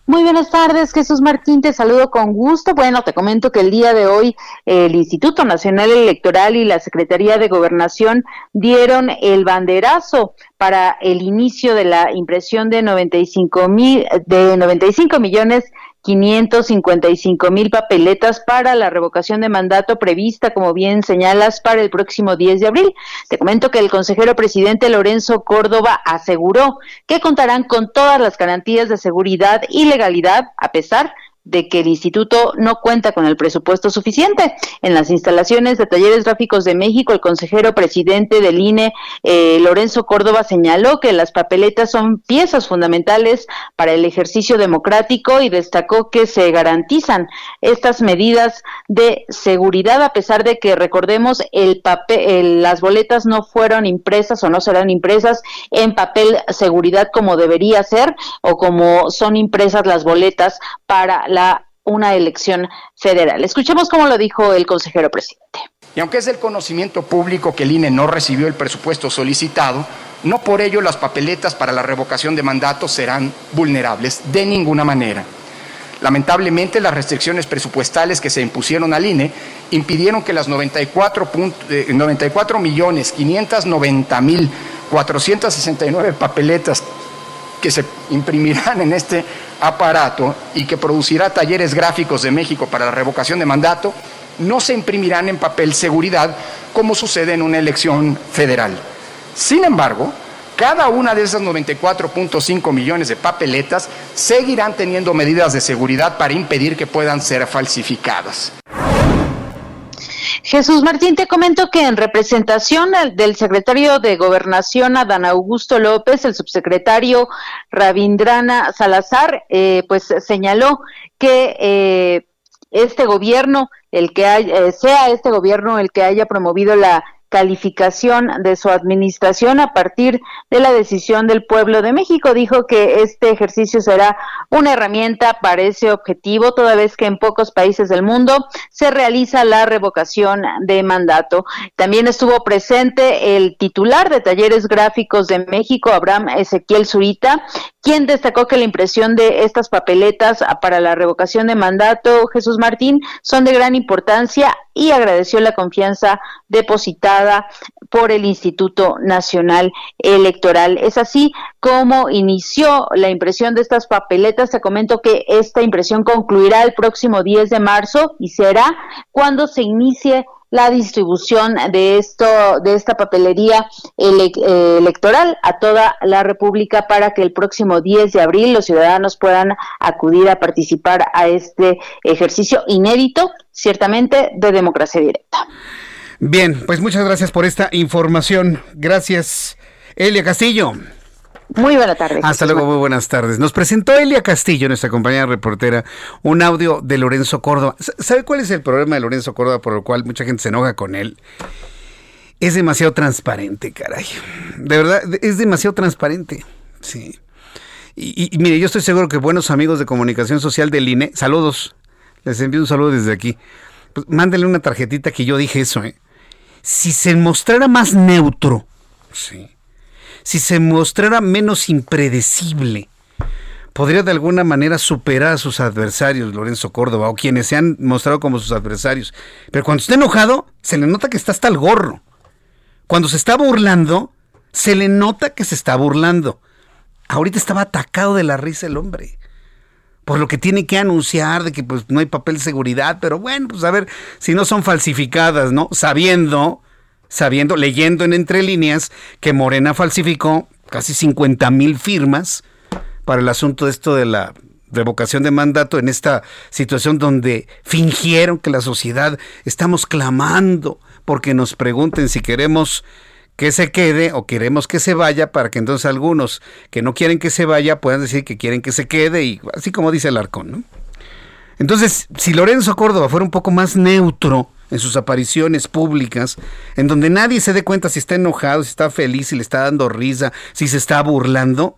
Muy buenas tardes, Jesús Martín, te saludo con gusto. Bueno, te comento que el día de hoy el Instituto Nacional Electoral y la Secretaría de Gobernación dieron el banderazo para el inicio de la impresión de 95 mil, de 95 millones 555 mil papeletas para la revocación de mandato prevista, como bien señalas, para el próximo 10 de abril. Te comento que el consejero presidente Lorenzo Córdoba aseguró que contarán con todas las garantías de seguridad y legalidad, a pesar que el instituto no cuenta con el presupuesto suficiente. En las instalaciones de Talleres Gráficos de México, el consejero presidente del INE, eh, Lorenzo Córdoba, señaló que las papeletas son piezas fundamentales para el ejercicio democrático y destacó que se garantizan estas medidas de seguridad a pesar de que recordemos el papel, las boletas no fueron impresas o no serán impresas en papel seguridad como debería ser o como son impresas las boletas para la una elección federal. Escuchemos cómo lo dijo el consejero presidente.
Y aunque es del conocimiento público que el INE no recibió el presupuesto solicitado, no por ello las papeletas para la revocación de mandato serán vulnerables de ninguna manera. Lamentablemente, las restricciones presupuestales que se impusieron al INE impidieron que las 94, eh, millones 590 mil 469 papeletas que se imprimirán en este aparato y que producirá talleres gráficos de México para la revocación de mandato, no se imprimirán en papel seguridad como sucede en una elección federal. Sin embargo, cada una de esas 94.5 millones de papeletas seguirán teniendo medidas de seguridad para impedir que puedan ser falsificadas.
Jesús Martín, te comento que en representación del secretario de Gobernación, Adán Augusto López, el subsecretario Rabindrana Salazar, eh, pues señaló que eh, este gobierno, el que eh, sea este gobierno el que haya promovido la calificación de su administración a partir de la decisión del pueblo de México. Dijo que este ejercicio será una herramienta para ese objetivo, toda vez que en pocos países del mundo se realiza la revocación de mandato. También estuvo presente el titular de Talleres Gráficos de México, Abraham Ezequiel Zurita, quien destacó que la impresión de estas papeletas para la revocación de mandato, Jesús Martín, son de gran importancia y agradeció la confianza depositada por el Instituto Nacional Electoral. Es así como inició la impresión de estas papeletas. Te comento que esta impresión concluirá el próximo 10 de marzo y será cuando se inicie la distribución de esto de esta papelería eh, electoral a toda la República para que el próximo 10 de abril los ciudadanos puedan acudir a participar a este ejercicio inédito, ciertamente, de democracia directa.
Bien, pues muchas gracias por esta información. Gracias, Elia Castillo.
Muy buena tarde.
Hasta luego, muy buenas tardes. Nos presentó Elia Castillo, nuestra compañera reportera, un audio de Lorenzo Córdoba. ¿Sabe cuál es el problema de Lorenzo Córdoba por el cual mucha gente se enoja con él? Es demasiado transparente, caray. De verdad, es demasiado transparente. Sí. Y, mire, yo estoy seguro que buenos amigos de comunicación social del INE, saludos, les envío un saludo desde aquí. Pues mándenle una tarjetita que yo dije eso, ¿eh? Si se mostrara más neutro, sí si se mostrara menos impredecible, podría de alguna manera superar a sus adversarios, Lorenzo Córdoba, o quienes se han mostrado como sus adversarios. Pero cuando está enojado, se le nota que está hasta el gorro. Cuando se está burlando, se le nota que se está burlando. Ahorita estaba atacado de la risa el hombre. Por lo que tiene que anunciar de que pues no hay papel de seguridad, pero bueno, pues a ver si no son falsificadas, ¿no? Sabiendo sabiendo, leyendo en entre líneas que Morena falsificó casi 50 mil firmas para el asunto de esto de la revocación de mandato en esta situación donde fingieron que la sociedad estamos clamando porque nos pregunten si queremos que se quede o queremos que se vaya para que entonces algunos que no quieren que se vaya puedan decir que quieren que se quede y así como dice el arcón, ¿no? Entonces, si Lorenzo Córdoba fuera un poco más neutro, en sus apariciones públicas, en donde nadie se dé cuenta si está enojado, si está feliz, si le está dando risa, si se está burlando,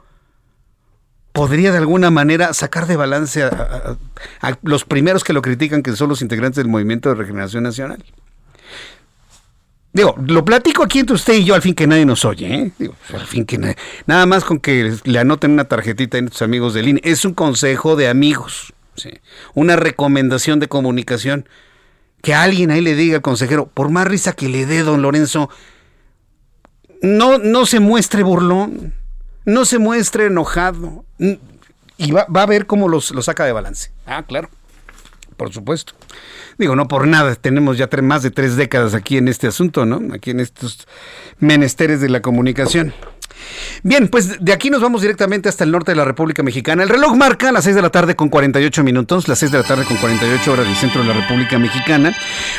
podría de alguna manera sacar de balance a, los primeros que lo critican, que son los integrantes del Movimiento de Regeneración Nacional. Digo, lo platico aquí entre usted y yo, al fin que nadie nos oye, ¿eh? Al fin que nada más con que le anoten una tarjetita a tus amigos del INE. Es un consejo de amigos, una recomendación de comunicación que alguien ahí le diga al consejero, por más risa que le dé don Lorenzo, no, no se muestre burlón, no se muestre enojado, y va, a ver cómo los, lo saca de balance. Ah, claro, por supuesto. Digo, no por nada, tenemos ya más de tres décadas aquí en este asunto, ¿no? Aquí en estos menesteres de la comunicación. Bien, pues de aquí nos vamos directamente hasta el norte de la República Mexicana. El reloj marca las 6 de la tarde con 48 minutos, las 6 de la tarde con 48 horas del centro de la República Mexicana.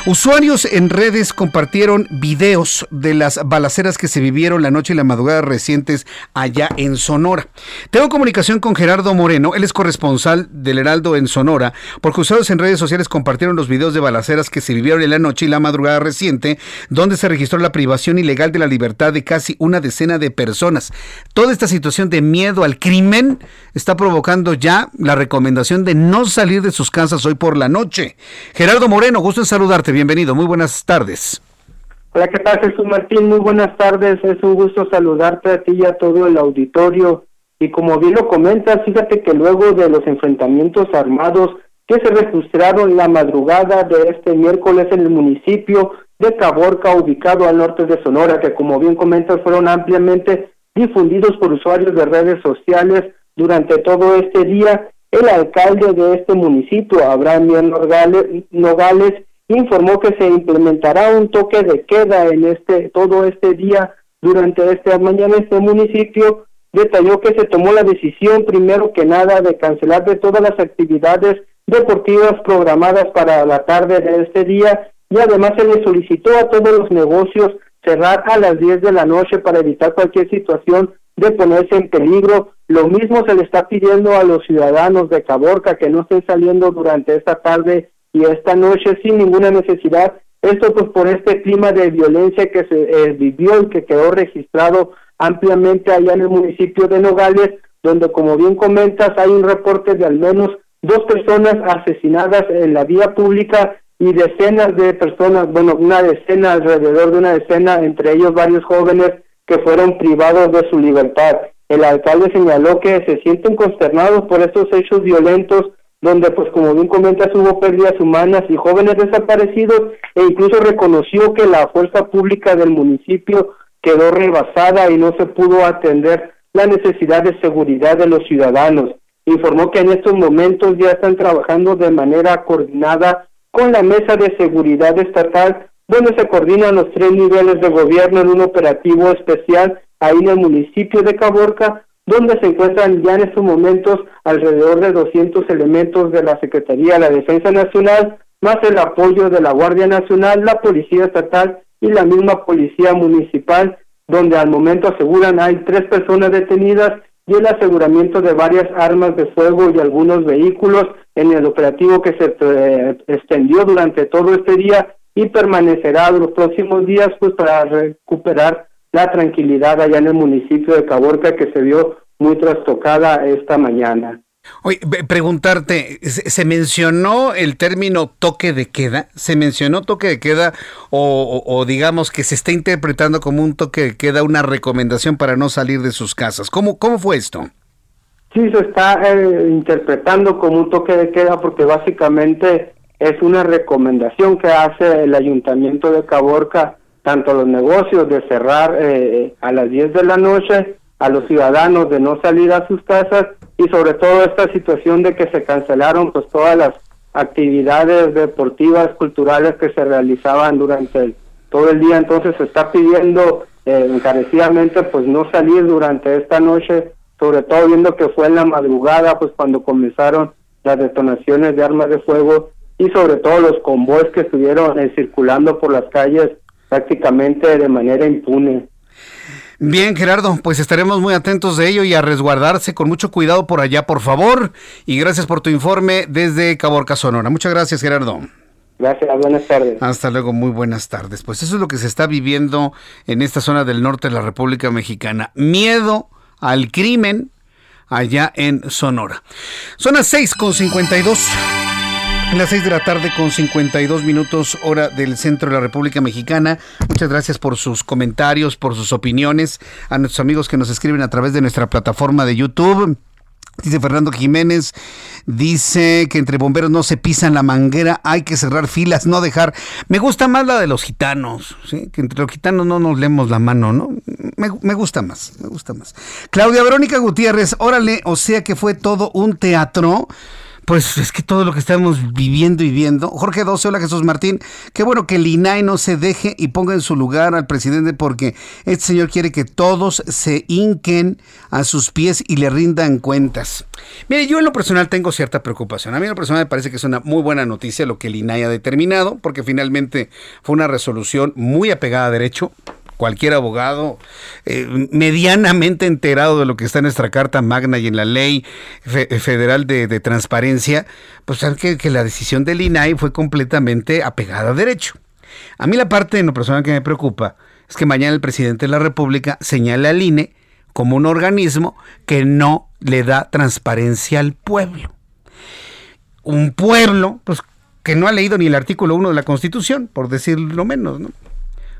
Usuarios en redes compartieron videos de las balaceras que se vivieron la noche y la madrugada recientes allá en Sonora. Tengo comunicación con Gerardo Moreno, él es corresponsal del Heraldo en Sonora, porque usuarios en redes sociales compartieron los videos de balaceras que se vivieron en la noche y la madrugada reciente, donde se registró la privación ilegal de la libertad de casi una decena de personas. Toda esta situación de miedo al crimen está provocando ya la recomendación de no salir de sus casas hoy por la noche. Gerardo Moreno, gusto en saludarte, bienvenido, muy buenas tardes.
Hola, ¿qué tal Jesús Martín? Muy buenas tardes, es un gusto saludarte a ti y a todo el auditorio. Y como bien lo comentas, fíjate que luego de los enfrentamientos armados que se registraron la madrugada de este miércoles en el municipio de Caborca, ubicado al norte de Sonora, que como bien comentas fueron ampliamente difundidos por usuarios de redes sociales durante todo este día, el alcalde de este municipio, Abraham Nogales, informó que se implementará un toque de queda en este todo este día durante esta mañana. Este municipio detalló que se tomó la decisión primero que nada de cancelar de todas las actividades deportivas programadas para la tarde de este día y además se le solicitó a todos los negocios cerrar a las 10 de la noche para evitar cualquier situación de ponerse en peligro. Lo mismo se le está pidiendo a los ciudadanos de Caborca que no estén saliendo durante esta tarde y esta noche sin ninguna necesidad. Esto pues por este clima de violencia que se eh, vivió y que quedó registrado ampliamente allá en el municipio de Nogales, donde como bien comentas hay un reporte de al menos dos personas asesinadas en la vía pública y decenas de personas, bueno, una decena, alrededor de una decena, entre ellos varios jóvenes que fueron privados de su libertad. El alcalde señaló que se sienten consternados por estos hechos violentos donde pues como bien comentas hubo pérdidas humanas y jóvenes desaparecidos e incluso reconoció que la fuerza pública del municipio quedó rebasada y no se pudo atender la necesidad de seguridad de los ciudadanos. Informó que en estos momentos ya están trabajando de manera coordinada con la Mesa de Seguridad Estatal, donde se coordinan los tres niveles de gobierno en un operativo especial ahí en el municipio de Caborca, donde se encuentran ya en estos momentos alrededor de 200 elementos de la Secretaría de la Defensa Nacional, más el apoyo de la Guardia Nacional, la Policía Estatal y la misma Policía Municipal, donde al momento aseguran hay tres personas detenidas y el aseguramiento de varias armas de fuego y algunos vehículos en el operativo que se eh, extendió durante todo este día y permanecerá los próximos días pues para recuperar la tranquilidad allá en el municipio de Caborca que se vio muy trastocada esta mañana.
Oye, preguntarte, ¿se mencionó el término toque de queda? ¿Se mencionó toque de queda o, digamos que se está interpretando como un toque de queda, una recomendación para no salir de sus casas? ¿Cómo, cómo fue esto?
Sí, se está eh, interpretando como un toque de queda porque básicamente es una recomendación que hace el ayuntamiento de Caborca, tanto los negocios de cerrar eh, a las 10 de la noche, a los ciudadanos de no salir a sus casas y sobre todo esta situación de que se cancelaron pues todas las actividades deportivas, culturales que se realizaban durante todo el día. Entonces se está pidiendo eh, encarecidamente pues no salir durante esta noche sobre todo viendo que fue en la madrugada, pues cuando comenzaron las detonaciones de armas de fuego y sobre todo los convoys que estuvieron eh, circulando por las calles prácticamente de manera impune.
Bien, Gerardo, pues estaremos muy atentos de ello y a resguardarse con mucho cuidado por allá, por favor. Y gracias por tu informe desde Caborca, Sonora. Muchas gracias, Gerardo.
Gracias, buenas tardes.
Hasta luego, muy buenas tardes. Pues eso es lo que se está viviendo en esta zona del norte de la República Mexicana. Miedo al crimen allá en Sonora. Son las 6 con 52. Las 6 de la tarde con 52 minutos hora del centro de la República Mexicana. Muchas gracias por sus comentarios, por sus opiniones, a nuestros amigos que nos escriben a través de nuestra plataforma de YouTube. Dice Fernando Jiménez, dice que entre bomberos no se pisan la manguera, hay que cerrar filas, no dejar. Me gusta más la de los gitanos, ¿sí? que entre los gitanos no nos leemos la mano, ¿no? Me gusta más, me gusta más. Claudia Verónica Gutiérrez, órale, o sea que fue todo un teatro. Pues es que todo lo que estamos viviendo y viendo. Jorge 12, hola Jesús Martín. Qué bueno que el INAI no se deje y ponga en su lugar al presidente porque este señor quiere que todos se hinquen a sus pies y le rindan cuentas. Mire, yo en lo personal tengo cierta preocupación. A mí en lo personal me parece que es una muy buena noticia lo que el INAI ha determinado porque finalmente fue una resolución muy apegada a derecho cualquier abogado eh, medianamente enterado de lo que está en nuestra Carta Magna y en la Ley Federal de, Transparencia, pues sabe que, que, la decisión del INAI fue completamente apegada a derecho. A mí la parte en lo personal que me preocupa es que mañana el presidente de la República señale al INE como un organismo que no le da transparencia al pueblo. Un pueblo, pues que no ha leído ni el artículo 1 de la Constitución, por decirlo menos, ¿no?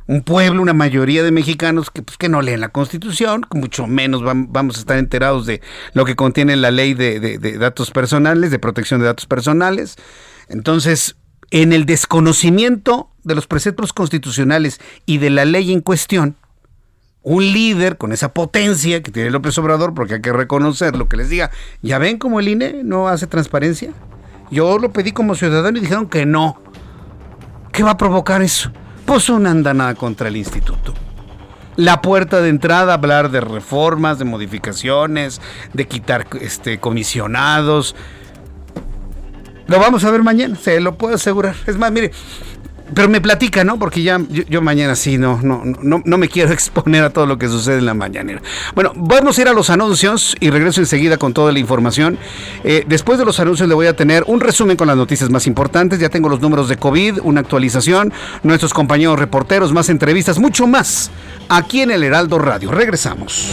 Un pueblo, una mayoría de mexicanos que, pues, que no leen la Constitución, mucho menos vamos a estar enterados de lo que contiene la ley de, datos personales, de protección de datos personales. Entonces, en el desconocimiento de los preceptos constitucionales y de la ley en cuestión, un líder con esa potencia que tiene López Obrador, porque hay que reconocer lo que les diga, ya ven cómo el INE no hace transparencia. Yo lo pedí como ciudadano y dijeron que no. ¿Qué va a provocar eso? Pues una andanada contra el instituto. La puerta de entrada, hablar de reformas, de modificaciones, de quitar este, comisionados. Lo vamos a ver mañana, se lo puedo asegurar. Es más, mire, pero me platica, ¿no? Porque ya yo, mañana sí no, no, no, no me quiero exponer a todo lo que sucede en la mañanera. Bueno, vamos a ir a los anuncios y regreso enseguida con toda la información. Eh, después de los anuncios le voy a tener un resumen con las noticias más importantes. Ya tengo los números de COVID, una actualización, nuestros compañeros reporteros, más entrevistas, mucho más aquí en el Heraldo Radio. Regresamos.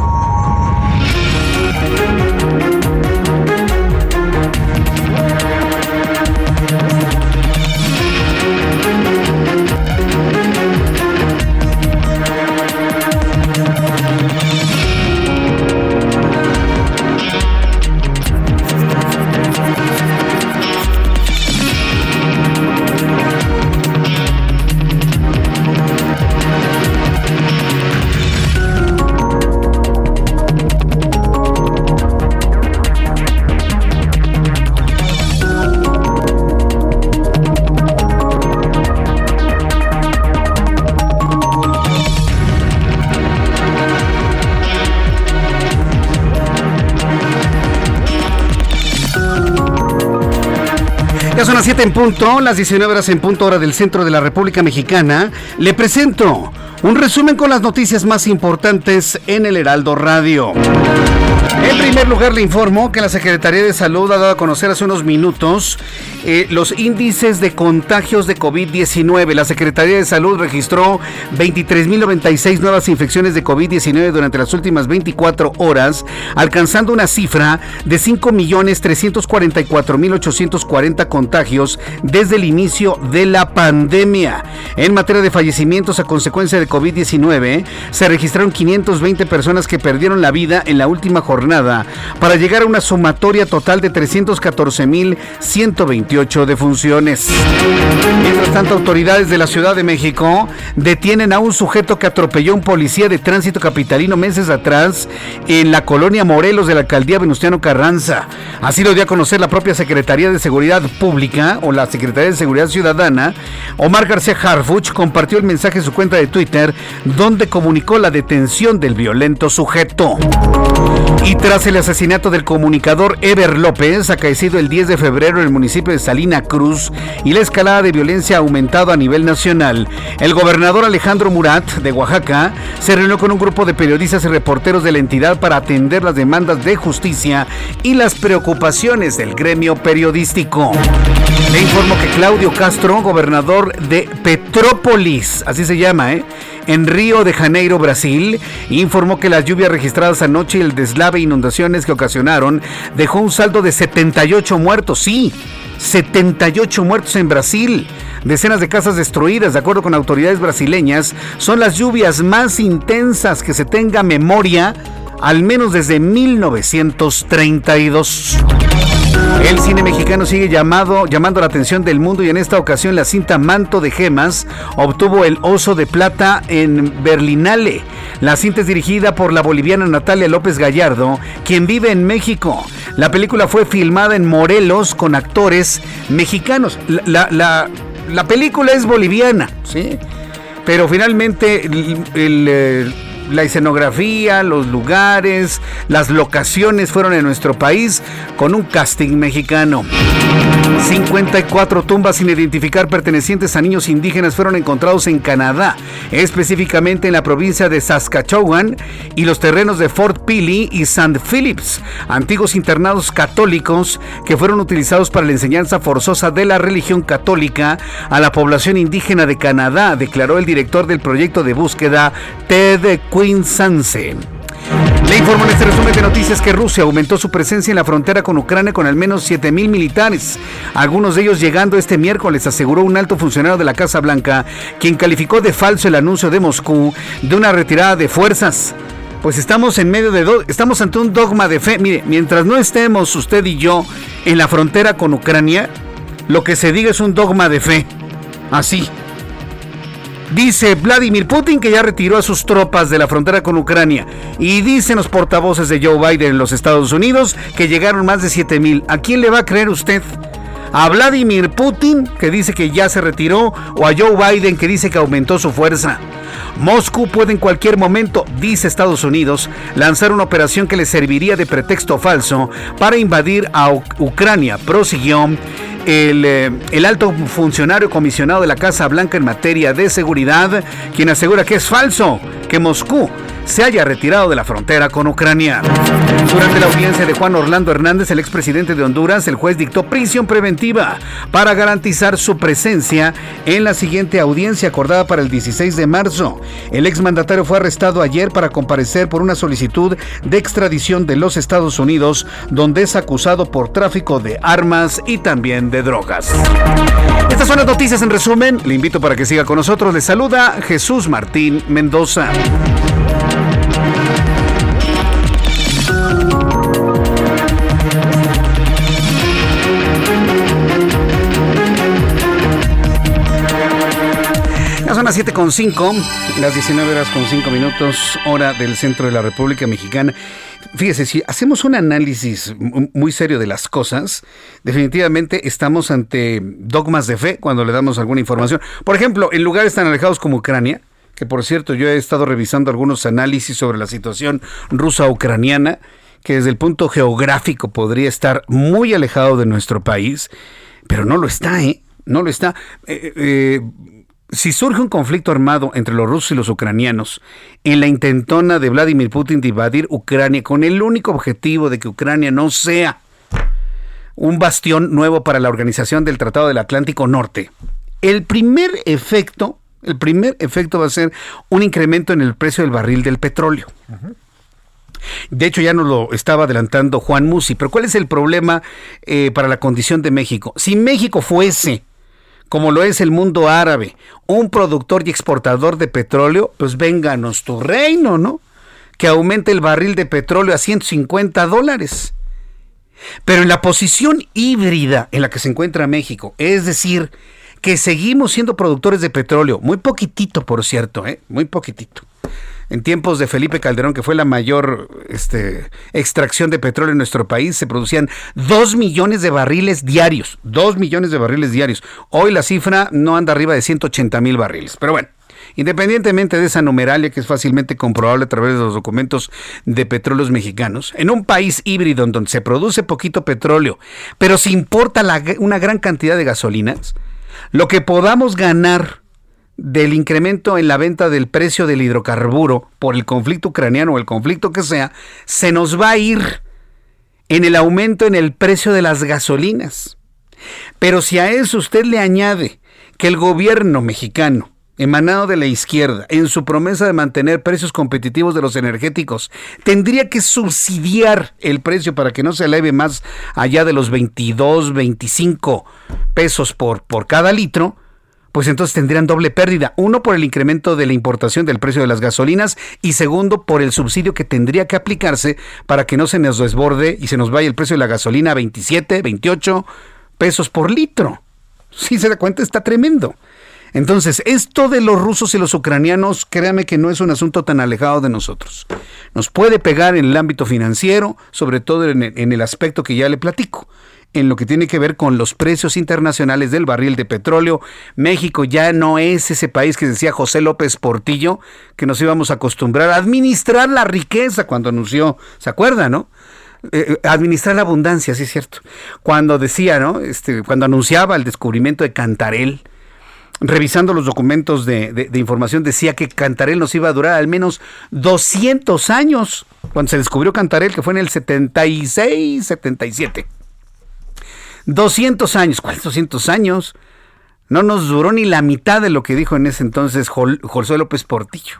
Son las 7 en punto, las 19 horas en punto hora del centro de la República Mexicana. Le presento un resumen con las noticias más importantes en el Heraldo Radio. En primer lugar, le informo que la Secretaría de Salud ha dado a conocer hace unos minutos eh, los índices de contagios de COVID-19. La Secretaría de Salud registró 23.096 nuevas infecciones de COVID-19 durante las últimas 24 horas, alcanzando una cifra de 5.344.840 contagios desde el inicio de la pandemia. En materia de fallecimientos a consecuencia de COVID-19, se registraron 520 personas que perdieron la vida en la última jornada para llegar a una sumatoria total de 314.128 defunciones. Mientras tanto, autoridades de la Ciudad de México detienen a un sujeto que atropelló a un policía de tránsito capitalino meses atrás en la colonia Morelos de la alcaldía Venustiano Carranza. Así lo dio a conocer la propia Secretaría de Seguridad Pública o la Secretaría de Seguridad Ciudadana. Omar García Harfuch compartió el mensaje en su cuenta de Twitter donde comunicó la detención del violento sujeto. Y tras el asesinato del comunicador Ever López, acaecido el 10 de febrero en el municipio de Salina Cruz, y la escalada de violencia aumentado a nivel nacional, el gobernador Alejandro Murat, de Oaxaca, se reunió con un grupo de periodistas y reporteros de la entidad para atender las demandas de justicia y las preocupaciones del gremio periodístico. Le informo que Claudio Castro, gobernador de Petrópolis, así se llama, ¿eh? En Río de Janeiro, Brasil, informó que las lluvias registradas anoche y el deslave e inundaciones que ocasionaron dejó un saldo de 78 muertos. Sí, 78 muertos en Brasil. Decenas de casas destruidas, de acuerdo con autoridades brasileñas, son las lluvias más intensas que se tenga memoria, al menos desde 1932. El cine mexicano sigue llamado, llamando la atención del mundo y en esta ocasión la cinta Manto de Gemas obtuvo el Oso de Plata en Berlinale. La cinta es dirigida por la boliviana Natalia López Gallardo, quien vive en México. La película fue filmada en Morelos con actores mexicanos. La, la, la película es boliviana, ¿sí? Pero finalmente el, eh, la escenografía, los lugares, las locaciones fueron en nuestro país con un casting mexicano. 54 tumbas sin identificar pertenecientes a niños indígenas fueron encontrados en Canadá, específicamente en la provincia de Saskatchewan y los terrenos de Fort Peely y St. Phillips, antiguos internados católicos que fueron utilizados para la enseñanza forzosa de la religión católica a la población indígena de Canadá, declaró el director del proyecto de búsqueda Ted Quinn Sanse. Le informo en este resumen de noticias que Rusia aumentó su presencia en la frontera con Ucrania con al menos 7.000 militares, algunos de ellos llegando este miércoles, aseguró un alto funcionario de la Casa Blanca, quien calificó de falso el anuncio de Moscú de una retirada de fuerzas. Pues estamos en medio de estamos ante un dogma de fe. Mire, mientras no estemos usted y yo en la frontera con Ucrania, lo que se diga es un dogma de fe. Así. Dice Vladimir Putin que ya retiró a sus tropas de la frontera con Ucrania. Y dicen los portavoces de Joe Biden en los Estados Unidos que llegaron más de 7 mil. ¿A quién le va a creer usted? ¿A Vladimir Putin que dice que ya se retiró? ¿O a Joe Biden que dice que aumentó su fuerza? Moscú puede en cualquier momento, dice Estados Unidos, lanzar una operación que le serviría de pretexto falso para invadir a Ucrania, prosiguió el, eh, el, alto funcionario comisionado de la Casa Blanca en materia de seguridad, quien asegura que es falso que Moscú se haya retirado de la frontera con Ucrania. Durante la audiencia de Juan Orlando Hernández, el expresidente de Honduras, el juez dictó prisión preventiva para garantizar su presencia en la siguiente audiencia acordada para el 16 de marzo. El exmandatario fue arrestado ayer para comparecer por una solicitud de extradición de los Estados Unidos, donde es acusado por tráfico de armas y también de drogas. Estas son las noticias en resumen. Le invito para que siga con nosotros. Le saluda Jesús Martín Mendoza. Son las 7 con 5, las 19 horas con 5 minutos, hora del centro de la República Mexicana. Fíjese, si hacemos un análisis muy serio de las cosas, definitivamente estamos ante dogmas de fe cuando le damos alguna información. Por ejemplo, en lugares tan alejados como Ucrania, que por cierto yo he estado revisando algunos análisis sobre la situación rusa-ucraniana, que desde el punto geográfico podría estar muy alejado de nuestro país, pero no lo está, ¿eh? No lo está. Eh, eh, si surge un conflicto armado entre los rusos y los ucranianos en la intentona de Vladimir Putin de invadir Ucrania con el único objetivo de que Ucrania no sea un bastión nuevo para la organización del Tratado del Atlántico Norte, el primer efecto, el primer efecto va a ser un incremento en el precio del barril del petróleo. De hecho, ya nos lo estaba adelantando Juan Musi, pero ¿cuál es el problema eh, para la condición de México? Si México fuese como lo es el mundo árabe, un productor y exportador de petróleo, pues vénganos tu reino, ¿no? Que aumente el barril de petróleo a 150 dólares. Pero en la posición híbrida en la que se encuentra México, es decir, que seguimos siendo productores de petróleo, muy poquitito, por cierto, ¿eh? muy poquitito en tiempos de Felipe Calderón, que fue la mayor este, extracción de petróleo en nuestro país, se producían 2 millones de barriles diarios. 2 millones de barriles diarios. Hoy la cifra no anda arriba de 180 mil barriles. Pero bueno. Independientemente de esa numeralia que es fácilmente comprobable a través de los documentos de petróleos mexicanos, en un país híbrido en donde se produce poquito petróleo, pero se importa una gran cantidad de gasolinas, lo que podamos ganar del incremento en la venta del precio del hidrocarburo por el conflicto ucraniano o el conflicto que sea, se nos va a ir en el aumento en el precio de las gasolinas. Pero si a eso usted le añade que el gobierno mexicano emanado de la izquierda, en su promesa de mantener precios competitivos de los energéticos, tendría que subsidiar el precio para que no se eleve más allá de los 22, 25 pesos por, por cada litro, pues entonces tendrían doble pérdida. Uno por el incremento de la importación del precio de las gasolinas y segundo por el subsidio que tendría que aplicarse para que no se nos desborde y se nos vaya el precio de la gasolina a 27, 28 pesos por litro. Si se da cuenta, está tremendo. Entonces, esto de los rusos y los ucranianos, créame que no es un asunto tan alejado de nosotros. Nos puede pegar en el ámbito financiero, sobre todo en el, aspecto que ya le platico en lo que tiene que ver con los precios internacionales del barril de petróleo. México ya no es ese país que decía José López Portillo, que nos íbamos a acostumbrar a administrar la riqueza cuando anunció, ¿se acuerda, no? Eh, eh, administrar la abundancia, sí es cierto. Cuando decía, ¿no? Este, cuando anunciaba el descubrimiento de Cantarel, revisando los documentos de, de, información, decía que Cantarel nos iba a durar al menos 200 años. Cuando se descubrió Cantarel, que fue en el 76, 77. 200 años. ¿Cuáles 200 años? No nos duró ni la mitad de lo que dijo en ese entonces José López Portillo.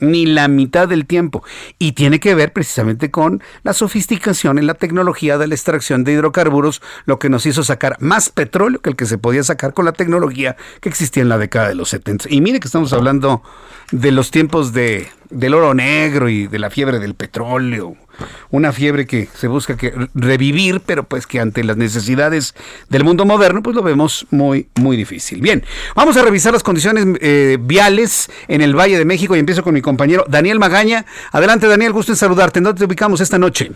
Ni la mitad del tiempo. Y tiene que ver precisamente con la sofisticación en la tecnología de la extracción de hidrocarburos, lo que nos hizo sacar más petróleo que el que se podía sacar con la tecnología que existía en la década de los 70. Y mire que estamos hablando de los tiempos de, del oro negro y de la fiebre del petróleo una fiebre que se busca que revivir, pero pues que ante las necesidades del mundo moderno, pues lo vemos muy, muy difícil. Bien, vamos a revisar las condiciones eh, viales en el Valle de México y empiezo con mi compañero Daniel Magaña. Adelante, Daniel, gusto en saludarte. ¿En dónde te ubicamos esta noche?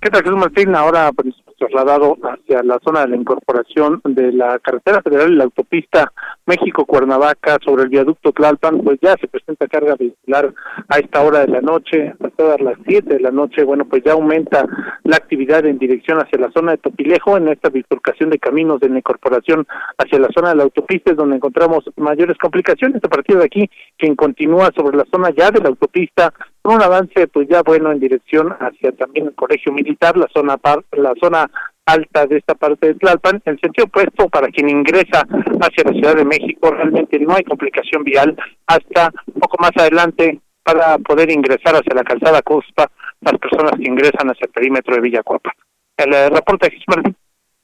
¿Qué tal, Martín? Ahora pues, trasladado hacia la zona de la incorporación de la carretera federal y la autopista México-Cuernavaca sobre el viaducto Tlalpan, pues ya se presenta carga vehicular a esta hora de la noche, hasta las 7 de la noche, bueno, pues ya aumenta la actividad en dirección hacia la zona de Topilejo, en esta bifurcación de caminos de la incorporación hacia la zona de la autopista es donde encontramos mayores complicaciones a partir de aquí, quien continúa sobre la zona ya de la autopista con un avance pues ya bueno en dirección hacia también el colegio militar, la zona par, la zona alta de esta parte de Tlalpan, en sentido opuesto para quien ingresa hacia la Ciudad de México, realmente no hay complicación vial hasta un poco más adelante para poder ingresar hacia la calzada Cuspa las personas que ingresan hacia el perímetro de Villacuapa. El eh, reporte de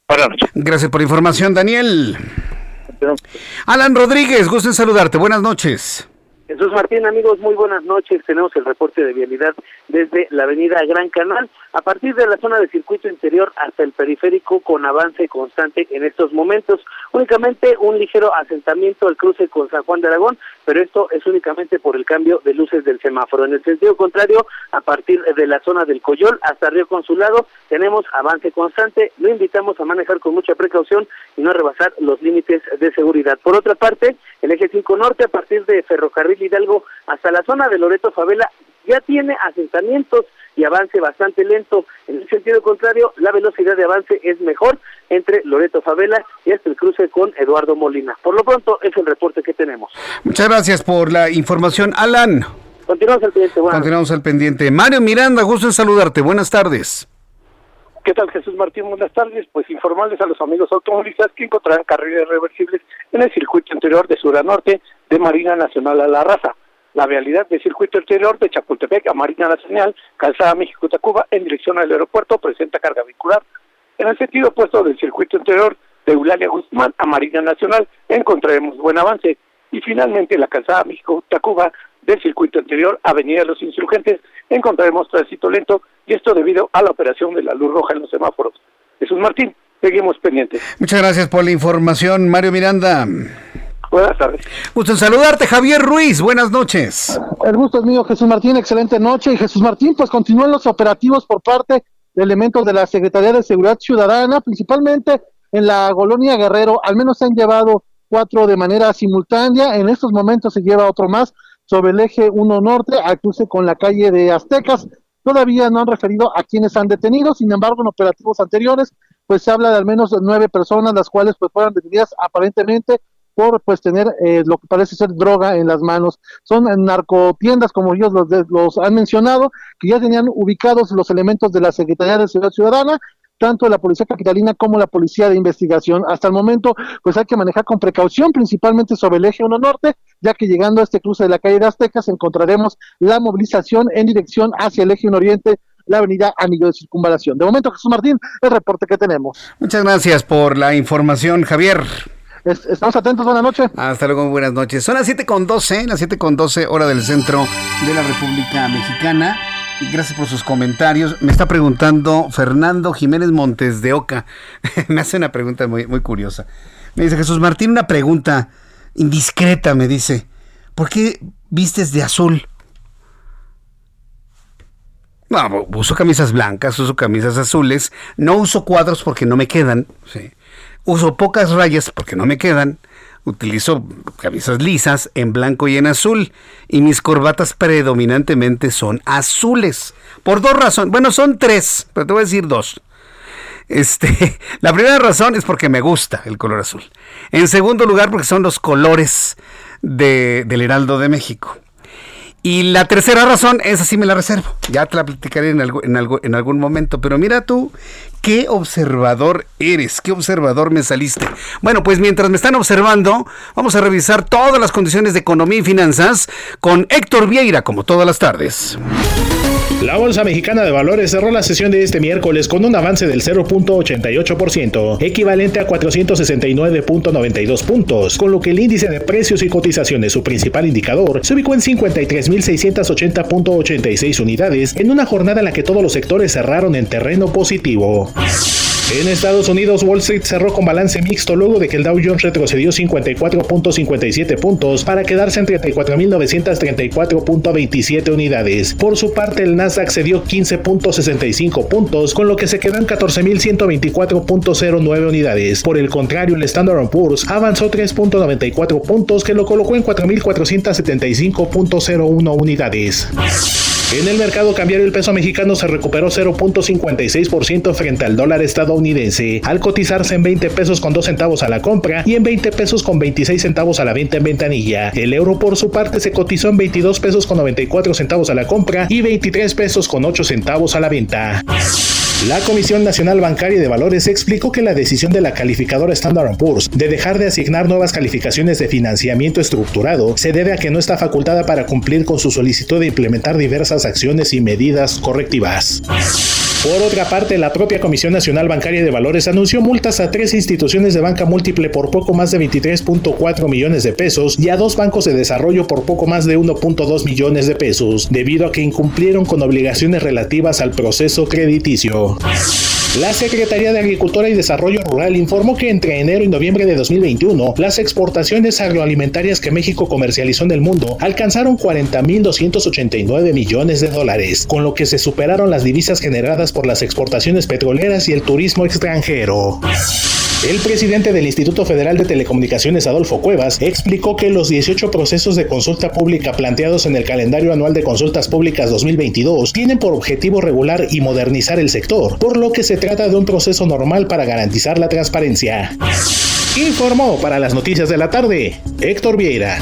Buenas noches.
Gracias por la información, Daniel. Alan Rodríguez, gusto en saludarte. Buenas noches.
Jesús Martín, amigos, muy buenas noches. Tenemos el reporte de vialidad desde la avenida Gran Canal, a partir de la zona de circuito interior hasta el periférico con avance constante en estos momentos. Únicamente un ligero asentamiento al cruce con San Juan de Aragón, pero esto es únicamente por el cambio de luces del semáforo. En el sentido contrario, a partir de la zona del Coyol hasta Río Consulado, tenemos avance constante. Lo invitamos a manejar con mucha precaución y no rebasar los límites de seguridad. Por otra parte, el eje 5 norte a partir de Ferrocarril Hidalgo hasta la zona de Loreto Favela ya tiene asentamientos y avance bastante lento. En el sentido contrario, la velocidad de avance es mejor entre Loreto Favela y hasta el cruce con Eduardo Molina. Por lo pronto, es el reporte que tenemos.
Muchas gracias por la información, Alan.
Continuamos al pendiente.
Continuamos al pendiente. Mario Miranda, gusto en saludarte. Buenas tardes.
¿Qué tal Jesús Martín? Buenas tardes. Pues informarles a los amigos automovilistas que encontrarán carriles reversibles en el circuito interior de sur a norte de Marina Nacional a la Raza. La vialidad del circuito interior de Chapultepec a Marina Nacional, Calzada México-Tacuba, en dirección al aeropuerto, presenta carga vehicular. En el sentido opuesto del circuito interior de Eulalia Guzmán a Marina Nacional, encontraremos buen avance. Y finalmente, la Calzada México-Tacuba del circuito anterior, Avenida de los Insurgentes, encontraremos tránsito lento y esto debido a la operación de la luz roja en los semáforos. Jesús Martín, seguimos pendientes.
Muchas gracias por la información, Mario Miranda.
Buenas tardes.
Gusto en saludarte, Javier Ruiz. Buenas noches.
El gusto es mío, Jesús Martín. Excelente noche. Y Jesús Martín, pues continúan los operativos por parte de elementos de la Secretaría de Seguridad Ciudadana, principalmente en la Colonia Guerrero. Al menos se han llevado cuatro de manera simultánea. En estos momentos se lleva otro más sobre el eje 1 norte al cruce con la calle de Aztecas. Todavía no han referido a quienes han detenido, sin embargo, en operativos anteriores, pues se habla de al menos nueve personas, las cuales pues fueron detenidas aparentemente por pues tener eh, lo que parece ser droga en las manos. Son narcotiendas, como ellos los, los han mencionado, que ya tenían ubicados los elementos de la Secretaría de Seguridad Ciudadana, tanto la Policía Capitalina como la Policía de Investigación. Hasta el momento, pues hay que manejar con precaución, principalmente sobre el eje 1 norte, ya que llegando a este cruce de la calle de Aztecas encontraremos la movilización en dirección hacia el eje 1 oriente la avenida Anillo de Circunvalación. De momento, Jesús Martín, el reporte que tenemos.
Muchas gracias por la información, Javier.
Estamos atentos, buenas noches.
Hasta luego, buenas noches. Son las 7 con 12, las 7 con 12 hora del centro de la República Mexicana. Gracias por sus comentarios. Me está preguntando Fernando Jiménez Montes de Oca. me hace una pregunta muy, muy curiosa. Me dice Jesús Martín, una pregunta indiscreta, me dice. ¿Por qué vistes de azul? No, uso camisas blancas, uso camisas azules, no uso cuadros porque no me quedan, uso pocas rayas porque no me quedan, utilizo camisas lisas en blanco y en azul y mis corbatas predominantemente son azules. Por dos razones, bueno, son tres, pero te voy a decir dos. Este, la primera razón es porque me gusta el color azul. En segundo lugar, porque son los colores del Heraldo de México. Y la tercera razón, esa sí me la reservo. Ya te la platicaré en, algo, en, algo, en algún momento. Pero mira tú, qué observador eres, qué observador me saliste. Bueno, pues mientras me están observando, vamos a revisar todas las condiciones de economía y finanzas con Héctor Vieira, como todas las tardes.
La Bolsa Mexicana de Valores cerró la sesión de este miércoles con un avance del 0.88%, equivalente a 469.92 puntos, con lo que el índice de precios y cotizaciones, su principal indicador, se ubicó en 53.680.86 unidades en una jornada en la que todos los sectores cerraron en terreno positivo. En Estados Unidos, Wall Street cerró con balance mixto luego de que el Dow Jones retrocedió 54.57 puntos para quedarse en 34.934.27 unidades. Por su parte, el Nasdaq cedió 15.65 puntos, con lo que se quedó en 14.124.09 unidades. Por el contrario, el Standard Poor's avanzó 3.94 puntos, que lo colocó en 4.475.01 unidades. En el mercado cambiario el peso mexicano se recuperó 0.56% frente al dólar estadounidense, al cotizarse en 20 pesos con 2 centavos a la compra y en 20 pesos con 26 centavos a la venta en ventanilla. El euro por su parte se cotizó en 22 pesos con 94 centavos a la compra y 23 pesos con 8 centavos a la venta. La Comisión Nacional Bancaria de Valores explicó que la decisión de la calificadora Standard Poor's de dejar de asignar nuevas calificaciones de financiamiento estructurado se debe a que no está facultada para cumplir con su solicitud de implementar diversas acciones y medidas correctivas. Por otra parte, la propia Comisión Nacional Bancaria de Valores anunció multas a tres instituciones de banca múltiple por poco más de 23.4 millones de pesos y a dos bancos de desarrollo por poco más de 1.2 millones de pesos, debido a que incumplieron con obligaciones relativas al proceso crediticio. La Secretaría de Agricultura y Desarrollo Rural informó que entre enero y noviembre de 2021, las exportaciones agroalimentarias que México comercializó en el mundo alcanzaron 40.289 millones de dólares, con lo que se superaron las divisas generadas por las exportaciones petroleras y el turismo extranjero. El presidente del Instituto Federal de Telecomunicaciones, Adolfo Cuevas, explicó que los 18 procesos de consulta pública planteados en el calendario anual de consultas públicas 2022 tienen por objetivo regular y modernizar el sector, por lo que se trata de un proceso normal para garantizar la transparencia. Informó para las noticias de la tarde Héctor Vieira.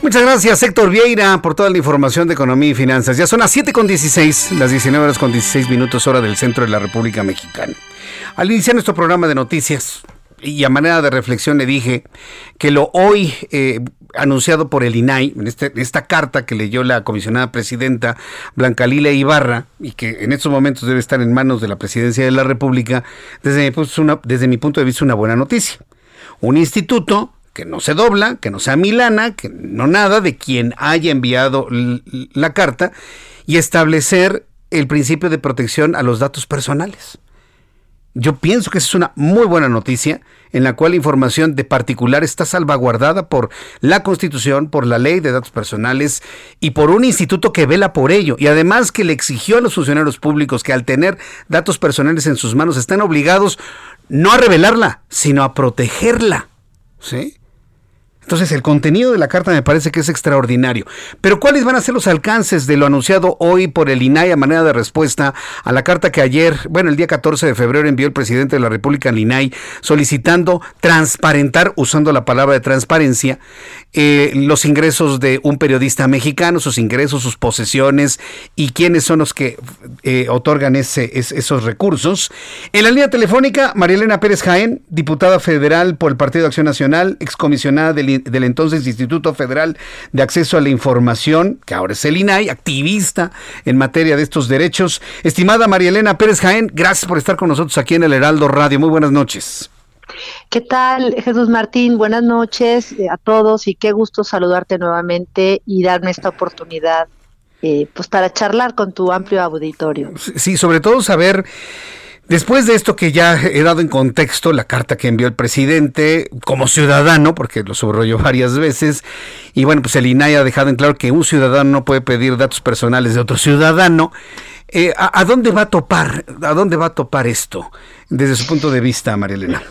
Muchas gracias, Héctor Vieira, por toda la información de economía y finanzas. Ya son las 7 con 16, las 19 horas con 16 minutos, hora del centro de la República Mexicana. Al iniciar nuestro programa de noticias y a manera de reflexión le dije que lo hoy eh, anunciado por el INAI, en este, esta carta que leyó la comisionada presidenta Blanca Lila Ibarra y que en estos momentos debe estar en manos de la presidencia de la República, desde desde mi punto de vista una buena noticia. Un instituto que no se dobla, que no sea Milana, que no nada de quien haya enviado la carta y establecer el principio de protección a los datos personales. Yo pienso que esa es una muy buena noticia en la cual la información de particular está salvaguardada por la Constitución, por la ley de datos personales y por un instituto que vela por ello. Y además que le exigió a los funcionarios públicos que al tener datos personales en sus manos están obligados no a revelarla, sino a protegerla. ¿Sí? Entonces el contenido de la carta me parece que es extraordinario. Pero ¿cuáles van a ser los alcances de lo anunciado hoy por el INAI a manera de respuesta a la carta que ayer, bueno, el día 14 de febrero envió el presidente de la República al INAI solicitando transparentar, usando la palabra de transparencia, eh, los ingresos de un periodista mexicano, sus ingresos, sus posesiones y quiénes son los que eh, otorgan ese, esos recursos. En la línea telefónica, María Elena Pérez Jaén, diputada federal por el Partido de Acción Nacional, excomisionada del, del entonces Instituto Federal de Acceso a la Información, que ahora es el INAI, activista en materia de estos derechos. Estimada María Elena Pérez Jaén, gracias por estar con nosotros aquí en el Heraldo Radio. Muy buenas noches.
¿Qué tal, Jesús Martín? Buenas noches eh, a todos y qué gusto saludarte nuevamente y darme esta oportunidad eh, pues para charlar con tu amplio auditorio.
Sí, sobre todo saber Después de esto que ya he dado en contexto, la carta que envió el presidente como ciudadano, porque lo subrayó varias veces, y bueno, pues el INAI ha dejado en claro que un ciudadano no puede pedir datos personales de otro ciudadano. Eh, ¿a, dónde va a topar? ¿A dónde va a topar esto desde su punto de vista, María Elena?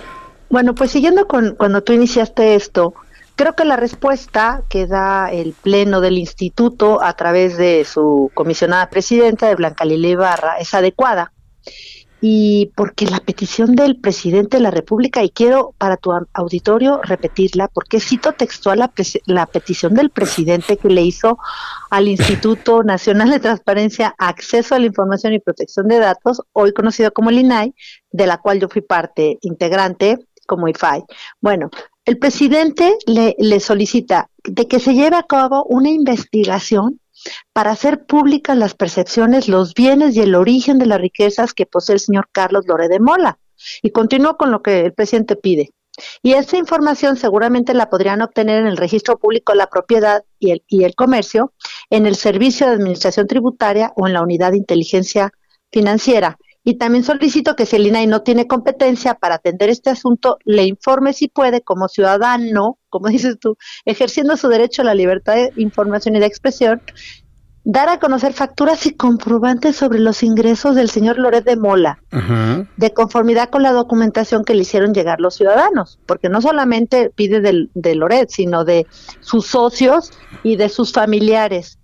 Bueno, pues siguiendo con cuando tú iniciaste esto, creo que la respuesta que da el pleno del instituto a través de su comisionada presidenta de Blanca Lili Ibarra es adecuada y porque la petición del presidente de la República, y quiero para tu auditorio repetirla, porque cito textual la, petición del presidente que le hizo al Instituto Nacional de Transparencia, Acceso a la Información y Protección de Datos, hoy conocido como el INAI, de la cual yo fui parte integrante como IFAI. Bueno, el presidente le, le solicita de que se lleve a cabo una investigación para hacer públicas las percepciones, los bienes y el origen de las riquezas que posee el señor Carlos Lore de Mola. Y continúo con lo que el presidente pide. Y esa información seguramente la podrían obtener en el registro público de la propiedad y el, y el comercio, en el servicio de administración tributaria o en la unidad de inteligencia financiera. Y también solicito que si el INAI no tiene competencia para atender este asunto, le informe si puede, como ciudadano, como dices tú, ejerciendo su derecho a la libertad de información y de expresión, dar a conocer facturas y comprobantes sobre los ingresos del señor Loret de Mola, de conformidad con la documentación que le hicieron llegar los ciudadanos, porque no solamente pide del, de Loret, sino de sus socios y de sus familiares.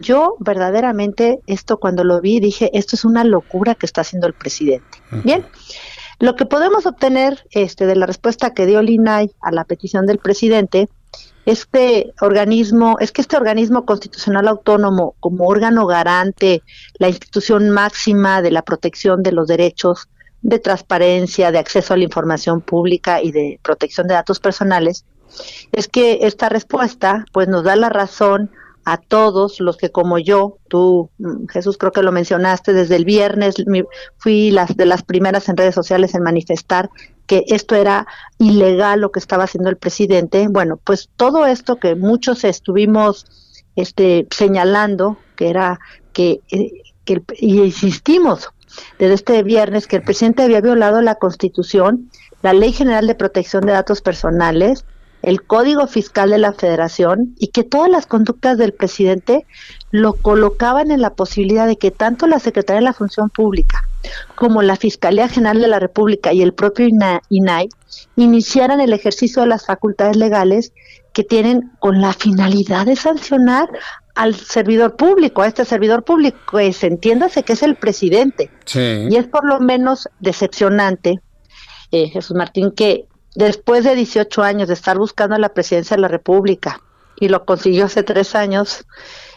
Yo verdaderamente esto cuando lo vi dije, esto es una locura que está haciendo el presidente. Bien, lo que podemos obtener este, de la respuesta que dio Linay a la petición del presidente, este organismo, es que este organismo constitucional autónomo como órgano garante, la institución máxima de la protección de los derechos de transparencia, de acceso a la información pública y de protección de datos personales, es que esta respuesta pues nos da la razón a todos los que como yo, tú mm, Jesús creo que lo mencionaste desde el viernes, fui las de las primeras en redes sociales en manifestar que esto era ilegal lo que estaba haciendo el presidente. Bueno, pues todo esto que muchos estuvimos este señalando que era que, eh, que y insistimos desde este viernes que el presidente había violado la Constitución, la Ley General de Protección de Datos Personales, el Código Fiscal de la Federación y que todas las conductas del presidente lo colocaban en la posibilidad de que tanto la Secretaría de la Función Pública como la Fiscalía General de la República y el propio INAI iniciaran el ejercicio de las facultades legales que tienen con la finalidad de sancionar al servidor público, a este servidor público, pues entiéndase que es el presidente. Y es por lo menos decepcionante, eh, Jesús Martín, que después de 18 años de estar buscando la presidencia de la República, y lo consiguió hace tres años,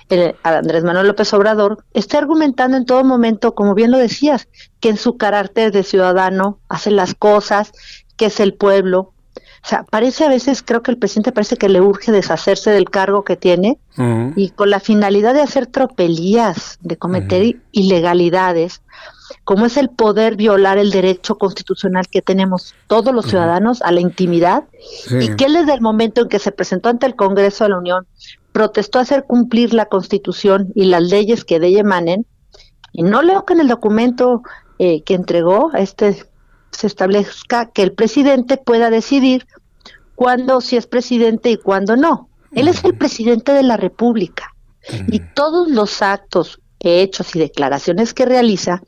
eh, Andrés Manuel López Obrador, está argumentando en todo momento, como bien lo decías, que en su carácter de ciudadano hace las cosas, que es el pueblo. O sea, parece a veces, creo que el presidente parece que le urge deshacerse del cargo que tiene y con la finalidad de hacer tropelías, de cometer ilegalidades, como es el poder violar el derecho constitucional que tenemos todos los ciudadanos a la intimidad, y que él desde el momento en que se presentó ante el Congreso de la Unión protestó hacer cumplir la Constitución y las leyes que de ella emanen, y no leo que en el documento eh, que entregó este se establezca que el presidente pueda decidir cuándo si es presidente y cuándo no. Él es el presidente de la República. Y todos los actos, hechos y declaraciones que realiza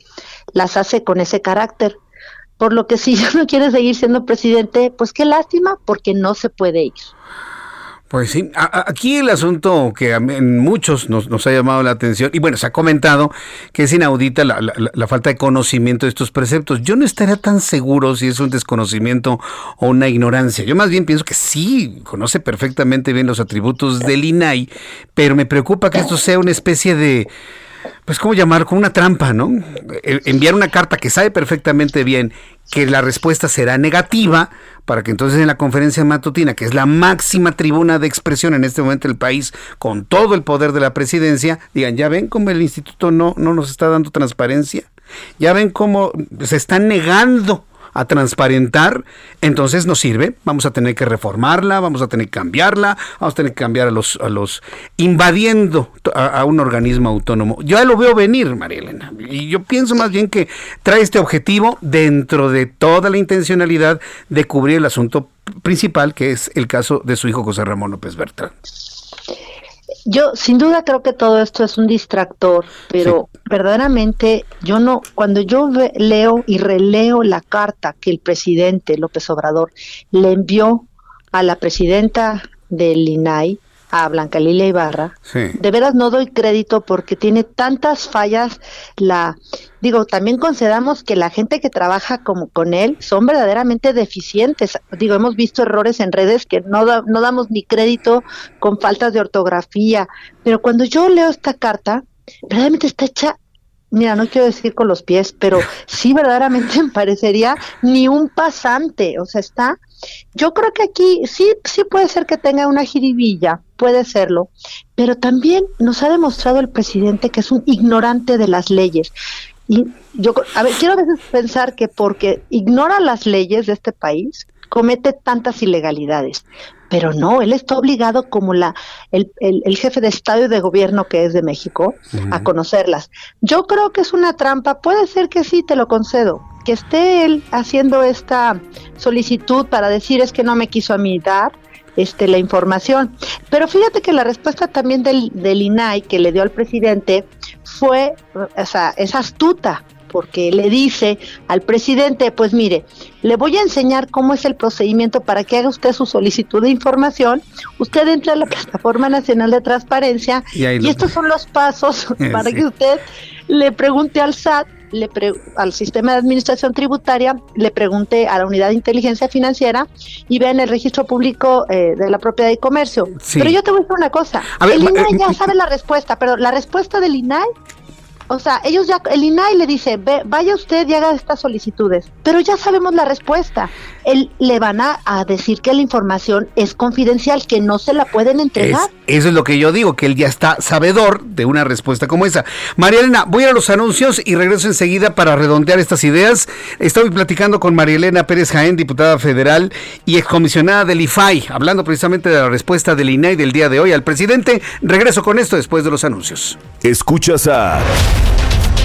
las hace con ese carácter. Por lo que si ya no quiere seguir siendo presidente, pues qué lástima, porque no se puede ir.
Pues sí, aquí el asunto que en muchos nos, ha llamado la atención, y bueno, se ha comentado que es inaudita la, falta de conocimiento de estos preceptos. Yo no estaría tan seguro si es un desconocimiento o una ignorancia. Yo más bien pienso que sí, conoce perfectamente bien los atributos del INAI, pero me preocupa que esto sea una especie de pues cómo llamar, con una trampa, ¿no? E, enviar una carta que sabe perfectamente bien que la respuesta será negativa, para que entonces en la conferencia matutina, que es la máxima tribuna de expresión en este momento del país, con todo el poder de la presidencia, digan, ya ven cómo el instituto no, no nos está dando transparencia, ya ven cómo se están negando a transparentar, entonces no sirve. Vamos a tener que reformarla, vamos a tener que cambiarla, vamos a tener que cambiar a los, a los invadiendo a, un organismo autónomo. Yo ya lo veo venir, María Elena, y yo pienso más bien que trae este objetivo dentro de toda la intencionalidad de cubrir el asunto principal, que es el caso de su hijo José Ramón López Bertrán.
Yo sin duda creo que todo esto es un distractor, pero verdaderamente yo no, cuando yo leo y releo la carta que el presidente López Obrador le envió a la presidenta del INAI, a Blanca Lilia Ibarra. De veras no doy crédito porque tiene tantas fallas. La digo, también concedamos que la gente que trabaja como con él son verdaderamente deficientes. Digo, hemos visto errores en redes que no no damos ni crédito con faltas de ortografía, pero cuando yo leo esta carta, verdaderamente está hecha mira, no quiero decir con los pies, pero sí verdaderamente me parecería ni un pasante, o sea, está, yo creo que aquí sí, sí puede ser que tenga una jiribilla, puede serlo, pero también nos ha demostrado el presidente que es un ignorante de las leyes. Y yo, a ver, quiero a veces pensar que porque ignora las leyes de este país, comete tantas ilegalidades pero no, él está obligado como la el, el, jefe de Estado y de Gobierno que es de México a conocerlas. Yo creo que es una trampa, puede ser que sí, te lo concedo, que esté él haciendo esta solicitud para decir es que no me quiso a mí dar este, la información. Pero fíjate que la respuesta también del, del INAI que le dio al presidente fue, o sea, es astuta, porque le dice al presidente, pues mire, le voy a enseñar cómo es el procedimiento para que haga usted su solicitud de información, usted entra a la Plataforma Nacional de Transparencia y, estos son los pasos para que usted le pregunte al SAT le al sistema de administración tributaria, le pregunte a la unidad de inteligencia financiera y vean el registro público eh, de la propiedad y comercio. Pero yo te voy a decir una cosa, el INAI eh, ya sabe la respuesta, pero la respuesta del INAI o sea, ellos ya, el INAI le dice, Ve, vaya usted y haga estas solicitudes, pero ya sabemos la respuesta. Él, le van a, decir que la información es confidencial, que no se la pueden entregar.
eso es lo que yo digo, que él ya está sabedor de una respuesta como esa. María Elena, voy a los anuncios y regreso enseguida para redondear estas ideas. Estoy platicando con María Elena Pérez Jaén, diputada federal y excomisionada del IFAI, hablando precisamente de la respuesta del INAI del día de hoy al presidente. Regreso con esto después de los anuncios.
Escuchas a...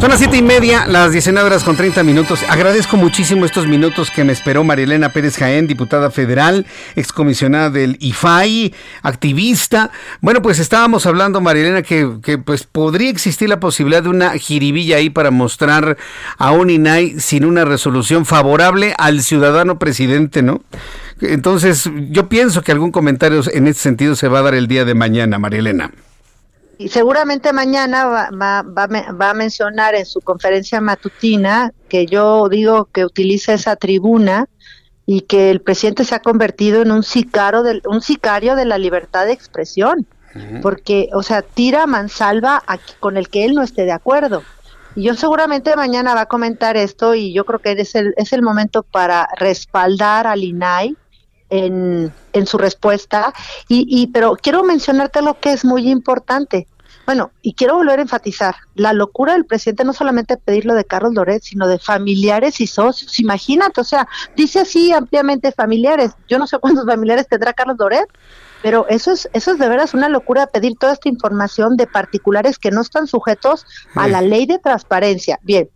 Son las siete y media, las 19 horas con 30 minutos. Agradezco muchísimo estos minutos que me esperó Marielena Pérez Jaén, diputada federal, excomisionada del IFAI, activista. Bueno, pues estábamos hablando, Marielena, que, que pues podría existir la posibilidad de una jiribilla ahí para mostrar a un INAI sin una resolución favorable al ciudadano presidente, ¿no? Entonces, yo pienso que algún comentario en ese sentido se va a dar el día de mañana, Marielena.
Y seguramente mañana va, va, va, a mencionar en su conferencia matutina que yo digo que utiliza esa tribuna y que el presidente se ha convertido en un sicario de, un sicario de la libertad de expresión, porque, o sea, tira mansalva con el que él no esté de acuerdo. Y yo seguramente mañana va a comentar esto y yo creo que es el, es el momento para respaldar al INAI en, en su respuesta. Y, y, pero quiero mencionarte lo que es muy importante. Bueno, y quiero volver a enfatizar, la locura del presidente no solamente pedir lo de Carlos Loret, sino de familiares y socios. Imagínate, o sea, dice así ampliamente familiares. Yo no sé cuántos familiares tendrá Carlos Loret, pero eso es, eso es de veras una locura pedir toda esta información de particulares que no están sujetos a la ley de transparencia. Bien,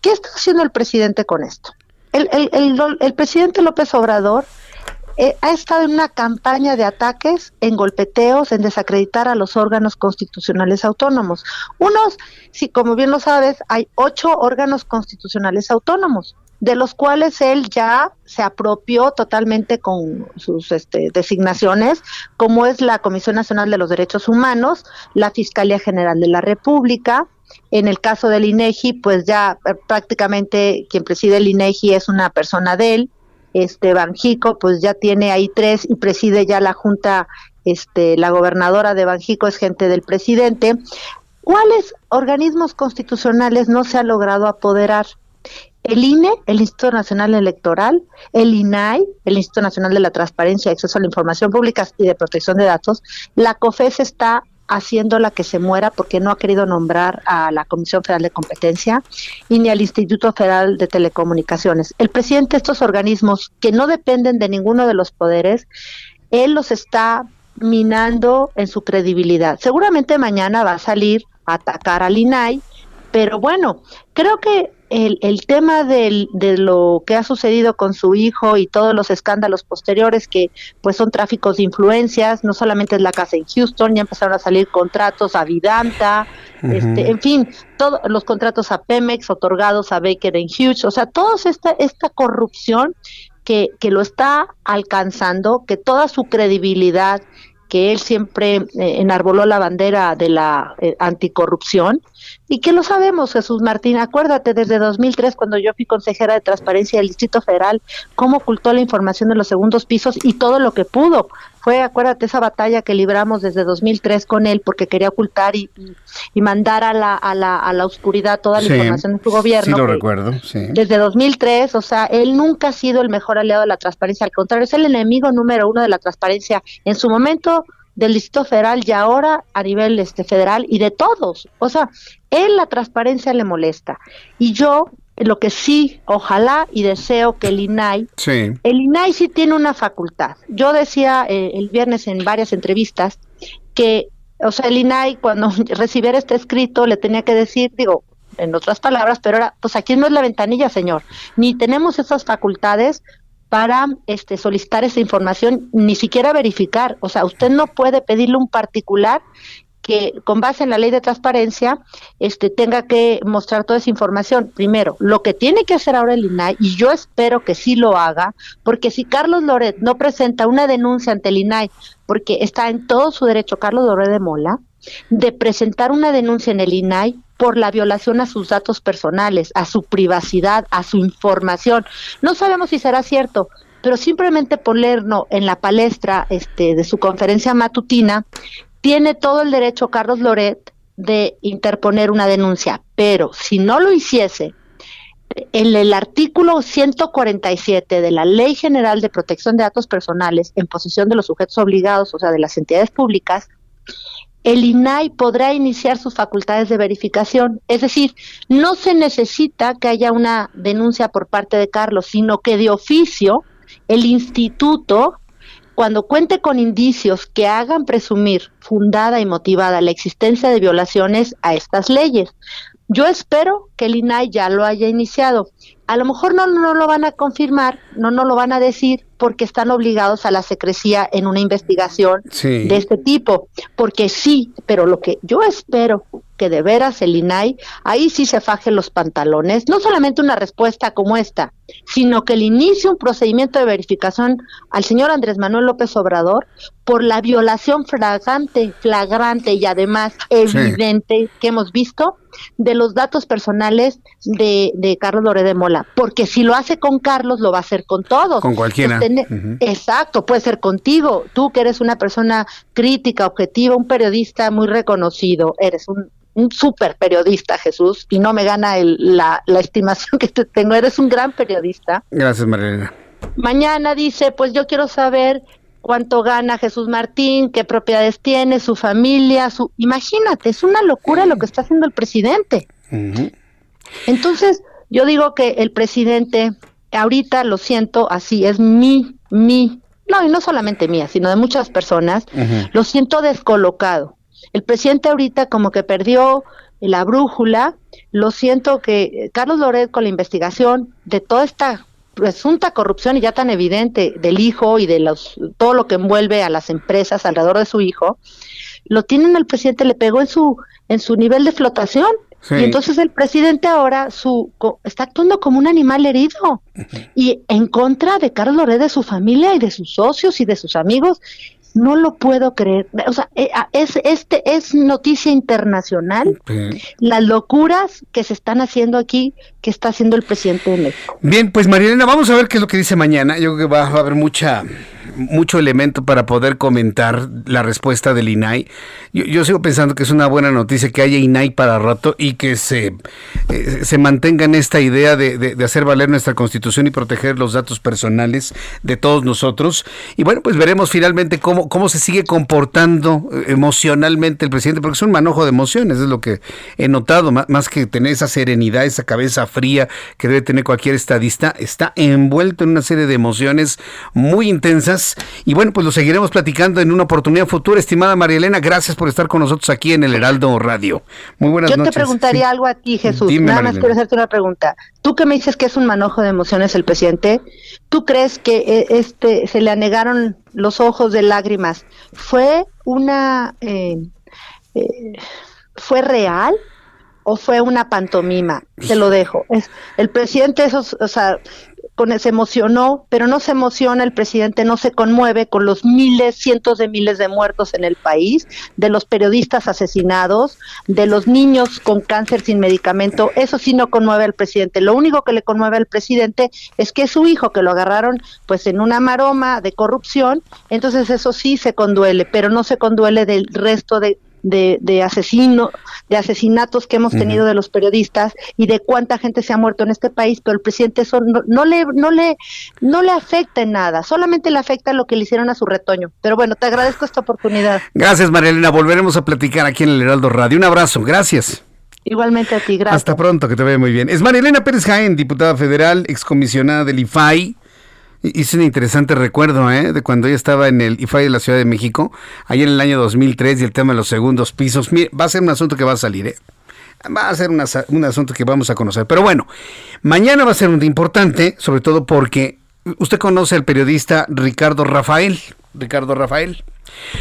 ¿Qué está haciendo el presidente con esto? El, el, el, el presidente López Obrador eh, ha estado en una campaña de ataques, en golpeteos, en desacreditar a los órganos constitucionales autónomos. Unos, si como bien lo sabes, hay ocho órganos constitucionales autónomos de los cuales él ya se apropió totalmente con sus este, designaciones, como es la Comisión Nacional de los Derechos Humanos, la Fiscalía General de la República. En el caso del INEGI, pues ya eh, prácticamente quien preside el INEGI es una persona de él, este Banjico pues ya tiene ahí tres y preside ya la junta este la gobernadora de Banjico es gente del presidente ¿cuáles organismos constitucionales no se ha logrado apoderar? El INE, el Instituto Nacional Electoral, el INAI, el Instituto Nacional de la Transparencia, Acceso a la Información Pública y de Protección de Datos, la COFES está haciendo la que se muera porque no ha querido nombrar a la Comisión Federal de Competencia y ni al Instituto Federal de Telecomunicaciones. El presidente de estos organismos que no dependen de ninguno de los poderes, él los está minando en su credibilidad. Seguramente mañana va a salir a atacar al INAI, pero bueno, creo que el, el tema del, de lo que ha sucedido con su hijo y todos los escándalos posteriores que pues son tráficos de influencias, no solamente es la casa en Houston, ya empezaron a salir contratos a Vidanta, este, en fin, todos los contratos a Pemex otorgados a Baker en Hughes, o sea, toda esta, esta corrupción que, que lo está alcanzando, que toda su credibilidad, que él siempre eh, enarboló la bandera de la eh, anticorrupción, y que lo sabemos, Jesús Martín. Acuérdate, desde 2003, cuando yo fui consejera de Transparencia del Distrito Federal, cómo ocultó la información de los segundos pisos y todo lo que pudo. Fue, acuérdate, esa batalla que libramos desde 2003 con él porque quería ocultar y, y mandar a la, a, la, a la oscuridad toda la información de su gobierno.
Sí, lo recuerdo, sí.
Desde 2003, o sea, él nunca ha sido el mejor aliado de la transparencia, al contrario, es el enemigo número uno de la transparencia. En su momento del Distrito Federal y ahora a nivel este federal y de todos. O sea, él la transparencia le molesta. Y yo lo que sí, ojalá y deseo que el INAI,
sí.
el INAI sí tiene una facultad. Yo decía eh, el viernes en varias entrevistas que, o sea, el INAI cuando recibiera este escrito le tenía que decir, digo, en otras palabras, pero ahora, pues aquí no es la ventanilla, señor, ni tenemos esas facultades para este solicitar esa información, ni siquiera verificar. O sea, usted no puede pedirle un particular que con base en la ley de transparencia este tenga que mostrar toda esa información. Primero, lo que tiene que hacer ahora el INAI, y yo espero que sí lo haga, porque si Carlos Loret no presenta una denuncia ante el INAI, porque está en todo su derecho Carlos Loret de Mola, de presentar una denuncia en el INAI por la violación a sus datos personales, a su privacidad, a su información. No sabemos si será cierto, pero simplemente ponerlo en la palestra este, de su conferencia matutina, tiene todo el derecho Carlos Loret de interponer una denuncia, pero si no lo hiciese, en el artículo 147 de la Ley General de Protección de Datos Personales en posesión de los sujetos obligados, o sea, de las entidades públicas, el INAI podrá iniciar sus facultades de verificación. Es decir, no se necesita que haya una denuncia por parte de Carlos, sino que de oficio el instituto, cuando cuente con indicios que hagan presumir fundada y motivada la existencia de violaciones a estas leyes. Yo espero que el INAI ya lo haya iniciado. A lo mejor no, no lo van a confirmar, no no lo van a decir porque están obligados a la secrecía en una investigación
Sí.
de este tipo, porque sí, pero lo que yo espero que de veras el INAI ahí sí se faje los pantalones, no solamente una respuesta como esta, sino que le inicie un procedimiento de verificación al señor Andrés Manuel López Obrador por la violación flagrante, flagrante y además evidente que hemos visto de los datos personales de, de Carlos Lore de Mola, porque si lo hace con Carlos, lo va a hacer con todos.
Con cualquiera.
Exacto, puede ser contigo, tú que eres una persona crítica, objetiva, un periodista muy reconocido, eres un, un súper periodista, Jesús, y no me gana el- la, la estimación que te tengo, eres un gran periodista.
Gracias, Marilena.
Mañana dice, pues yo quiero saber cuánto gana Jesús Martín, qué propiedades tiene, su familia, su... Imagínate, es una locura lo que está haciendo el presidente. Entonces, yo digo que el presidente, ahorita lo siento, así es mi, mi, no, y no solamente mía, sino de muchas personas, lo siento descolocado. El presidente ahorita como que perdió la brújula. Lo siento que Carlos Loret con la investigación de toda esta presunta corrupción y ya tan evidente del hijo y de los todo lo que envuelve a las empresas alrededor de su hijo, lo tienen al presidente le pegó en su en su nivel de flotación. Y entonces el presidente ahora su está actuando como un animal herido y en contra de Carlos Loret de su familia y de sus socios y de sus amigos no lo puedo creer. O sea, eh, es, este es noticia internacional. Las locuras que se están haciendo aquí, que está haciendo el presidente de México.
Bien, pues Marilena, vamos a ver qué es lo que dice mañana. Yo creo que va a haber mucha mucho elemento para poder comentar la respuesta del INAI. Yo, sigo pensando que es una buena noticia que haya INAI para rato y que se, eh, se mantenga en esta idea de, hacer valer nuestra constitución y proteger los datos personales de todos nosotros. Y bueno, pues veremos finalmente cómo, cómo se sigue comportando eh, emocionalmente el presidente, porque es un manojo de emociones, es lo que he notado, más que tener esa serenidad, esa cabeza fría que debe tener cualquier estadista, está envuelto en una serie de emociones muy intensas y bueno, pues lo seguiremos platicando en una oportunidad futura. Estimada María Elena, gracias por estar con nosotros aquí en el Heraldo Radio. Muy buenas noches.
Yo te preguntaría algo a ti, Jesús. Nada más quiero hacerte una pregunta. Tú que me dices que es un manojo de emociones el presidente, ¿tú crees que eh, este se le anegaron los ojos de lágrimas? ¿Fue una... Eh, eh, ¿Fue real? o fue una pantomima? Te lo dejo. Es, el presidente, esos, o sea, se emocionó, pero no se emociona el presidente, no se conmueve con los miles, cientos de miles de muertos en el país, de los periodistas asesinados, de los niños con cáncer sin medicamento, eso sí no conmueve al presidente. Lo único que le conmueve al presidente es que es su hijo que lo agarraron pues en una maroma de corrupción, entonces eso sí se conduele, pero no se conduele del resto de de, de, asesino, de asesinatos que hemos tenido de los periodistas y de cuánta gente se ha muerto en este país, pero el presidente eso no, le, no, le, no le afecta en nada, solamente le afecta lo que le hicieron a su retoño. Pero bueno, te agradezco esta oportunidad.
Gracias, María Elena. Volveremos a platicar aquí en el Heraldo Radio. Un abrazo, gracias.
Igualmente a ti, gracias.
Hasta pronto, que te vea muy bien. Es María Elena Pérez Jaén, diputada federal, excomisionada del IFAI. Hice un interesante recuerdo ¿eh? de cuando ella estaba en el IFAI de la Ciudad de México, ahí en el año 2003 y el tema de los segundos pisos. va a ser un asunto que va a salir, ¿eh? va a ser un asunto que vamos a conocer. Pero bueno, mañana va a ser un día importante, sobre todo porque usted conoce al periodista Ricardo Rafael. Ricardo Rafael.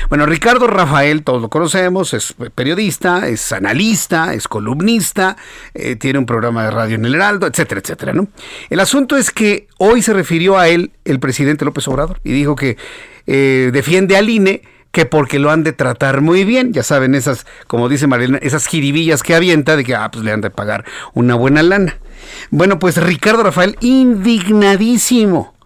Bueno, Ricardo Rafael, todos lo conocemos, es periodista, es analista, es columnista, eh, tiene un programa de radio en el Heraldo, etcétera, etcétera, ¿no? El asunto es que hoy se refirió a él el presidente López Obrador y dijo que eh, defiende al INE que porque lo han de tratar muy bien, ya saben, esas, como dice Marilena, esas jiribillas que avienta de que, ah, pues le han de pagar una buena lana. Bueno, pues Ricardo Rafael, indignadísimo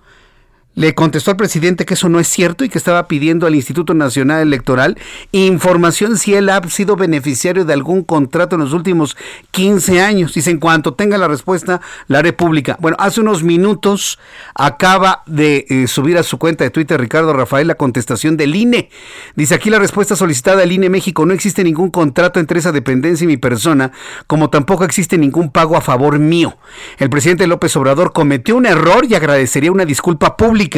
le contestó al presidente que eso no es cierto y que estaba pidiendo al Instituto Nacional Electoral información si él ha sido beneficiario de algún contrato en los últimos 15 años. Dice, en cuanto tenga la respuesta, la haré pública. Bueno, hace unos minutos acaba de eh, subir a su cuenta de Twitter Ricardo Rafael la contestación del INE. Dice, aquí la respuesta solicitada al INE México, no existe ningún contrato entre esa dependencia y mi persona, como tampoco existe ningún pago a favor mío. El presidente López Obrador cometió un error y agradecería una disculpa pública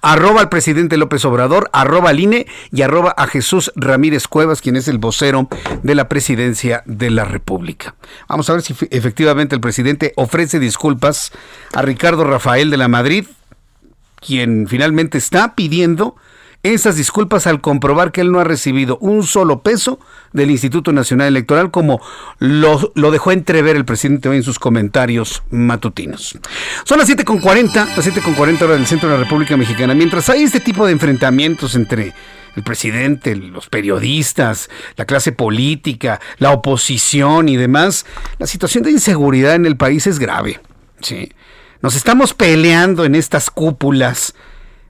Arroba al presidente López Obrador, arroba al INE y arroba a Jesús Ramírez Cuevas, quien es el vocero de la presidencia de la República. Vamos a ver si efectivamente el presidente ofrece disculpas a Ricardo Rafael de la Madrid, quien finalmente está pidiendo esas disculpas al comprobar que él no ha recibido un solo peso del Instituto Nacional Electoral, como lo, dejó entrever el presidente hoy en sus comentarios matutinos. Son las 7.40, las 7.40 horas del centro de la República Mexicana. Mientras hay este tipo de enfrentamientos entre el presidente, los periodistas, la clase política, la oposición y demás, la situación de inseguridad en el país es grave. ¿sí? Nos estamos peleando en estas cúpulas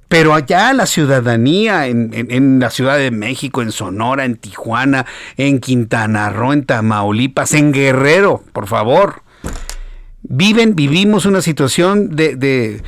pero allá la ciudadanía, en, la Ciudad de México, en Sonora, en Tijuana, en Quintana Roo, en Tamaulipas, en Guerrero, por favor, viven, vivimos una situación de,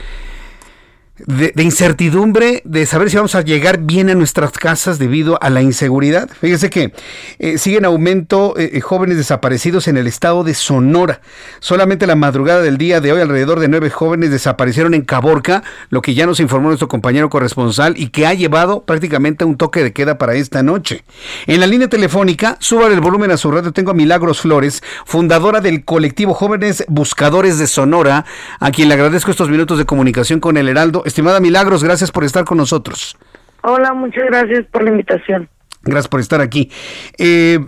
incertidumbre de saber si vamos a llegar bien a nuestras casas debido a la inseguridad. Fíjese que eh, siguen aumento eh, eh, jóvenes desaparecidos en el estado de Sonora. Solamente la madrugada del día de hoy alrededor de nueve jóvenes desaparecieron en Caborca, lo que ya nos informó nuestro compañero corresponsal y que ha llevado prácticamente un toque de queda para esta noche. En la línea telefónica, suban el volumen a su radio, tengo a Milagros Flores, fundadora del colectivo Jóvenes Buscadores de Sonora, a quien le agradezco estos minutos de comunicación con el Heraldo Estimada Milagros, gracias por estar con nosotros.
Hola, muchas gracias por la invitación.
Gracias por estar aquí. Eh,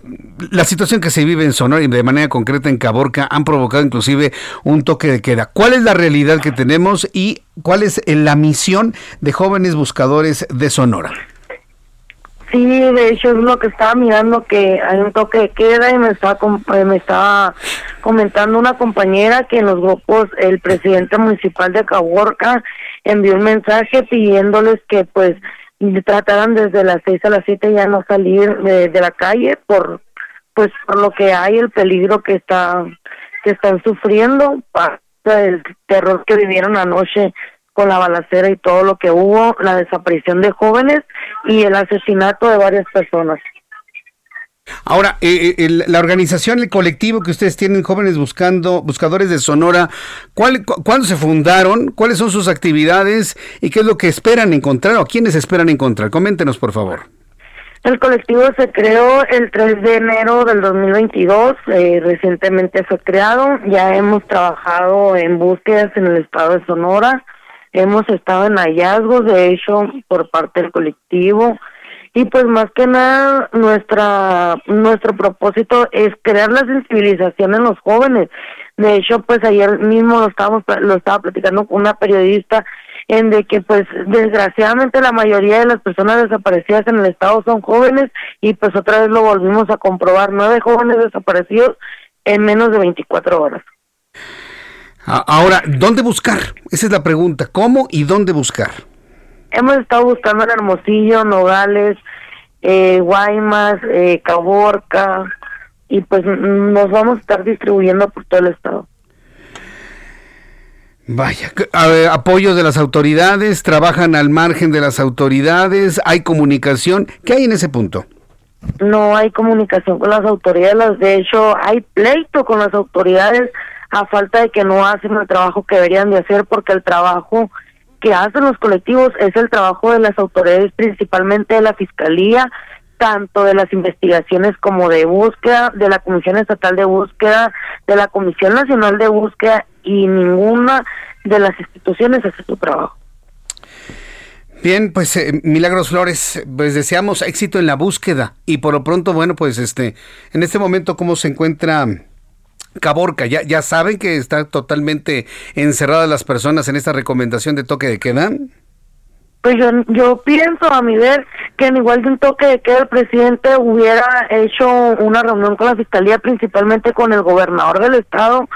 la situación que se vive en Sonora y de manera concreta en Caborca han provocado inclusive un toque de queda. ¿Cuál es la realidad que tenemos y cuál es la misión de jóvenes buscadores de Sonora?
Sí, de hecho es lo que estaba mirando que hay un toque de queda y me estaba eh, me estaba comentando una compañera que en los grupos el presidente municipal de Caborca envió un mensaje pidiéndoles que pues trataran desde las seis a las siete ya no salir de, la calle por pues por lo que hay el peligro que está que están sufriendo el terror que vivieron anoche con la balacera y todo lo que hubo, la desaparición de jóvenes y el asesinato de varias personas.
Ahora, eh, eh la organización, el colectivo que ustedes tienen, jóvenes buscando, buscadores de Sonora, ¿cuál, ¿cuándo se fundaron? ¿Cuáles son sus actividades? ¿Y qué es lo que esperan encontrar o quiénes esperan encontrar? Coméntenos, por favor.
El colectivo se creó el 3 de enero del 2022, eh, recientemente fue creado, ya hemos trabajado en búsquedas en el estado de Sonora, hemos estado en hallazgos, de hecho, por parte del colectivo, y pues más que nada nuestra nuestro propósito es crear la sensibilización en los jóvenes. De hecho pues ayer mismo lo estábamos lo estaba platicando con una periodista en de que pues desgraciadamente la mayoría de las personas desaparecidas en el estado son jóvenes y pues otra vez lo volvimos a comprobar. Nueve jóvenes desaparecidos en menos de 24 horas
Ahora, ¿dónde buscar? Esa es la pregunta. ¿Cómo y dónde buscar?
Hemos estado buscando en Hermosillo, Nogales, eh, Guaymas, eh, Caborca, y pues nos vamos a estar distribuyendo por todo el estado.
Vaya, apoyo de las autoridades, trabajan al margen de las autoridades, hay comunicación. ¿Qué hay en ese punto?
No hay comunicación con las autoridades, de hecho hay pleito con las autoridades a falta de que no hacen el trabajo que deberían de hacer porque el trabajo que hacen los colectivos es el trabajo de las autoridades, principalmente de la Fiscalía, tanto de las investigaciones como de búsqueda, de la Comisión Estatal de Búsqueda, de la Comisión Nacional de Búsqueda y ninguna de las instituciones hace su trabajo.
Bien, pues eh, Milagros Flores, pues deseamos éxito en la búsqueda y por lo pronto, bueno, pues este, en este momento, ¿cómo se encuentra Caborca, ¿ya, ¿ya saben que están totalmente encerradas las personas en esta recomendación de toque de queda?
Pues yo, yo pienso a mi ver que en igual de un toque de queda el presidente hubiera hecho una reunión con la fiscalía, principalmente con el gobernador del estado,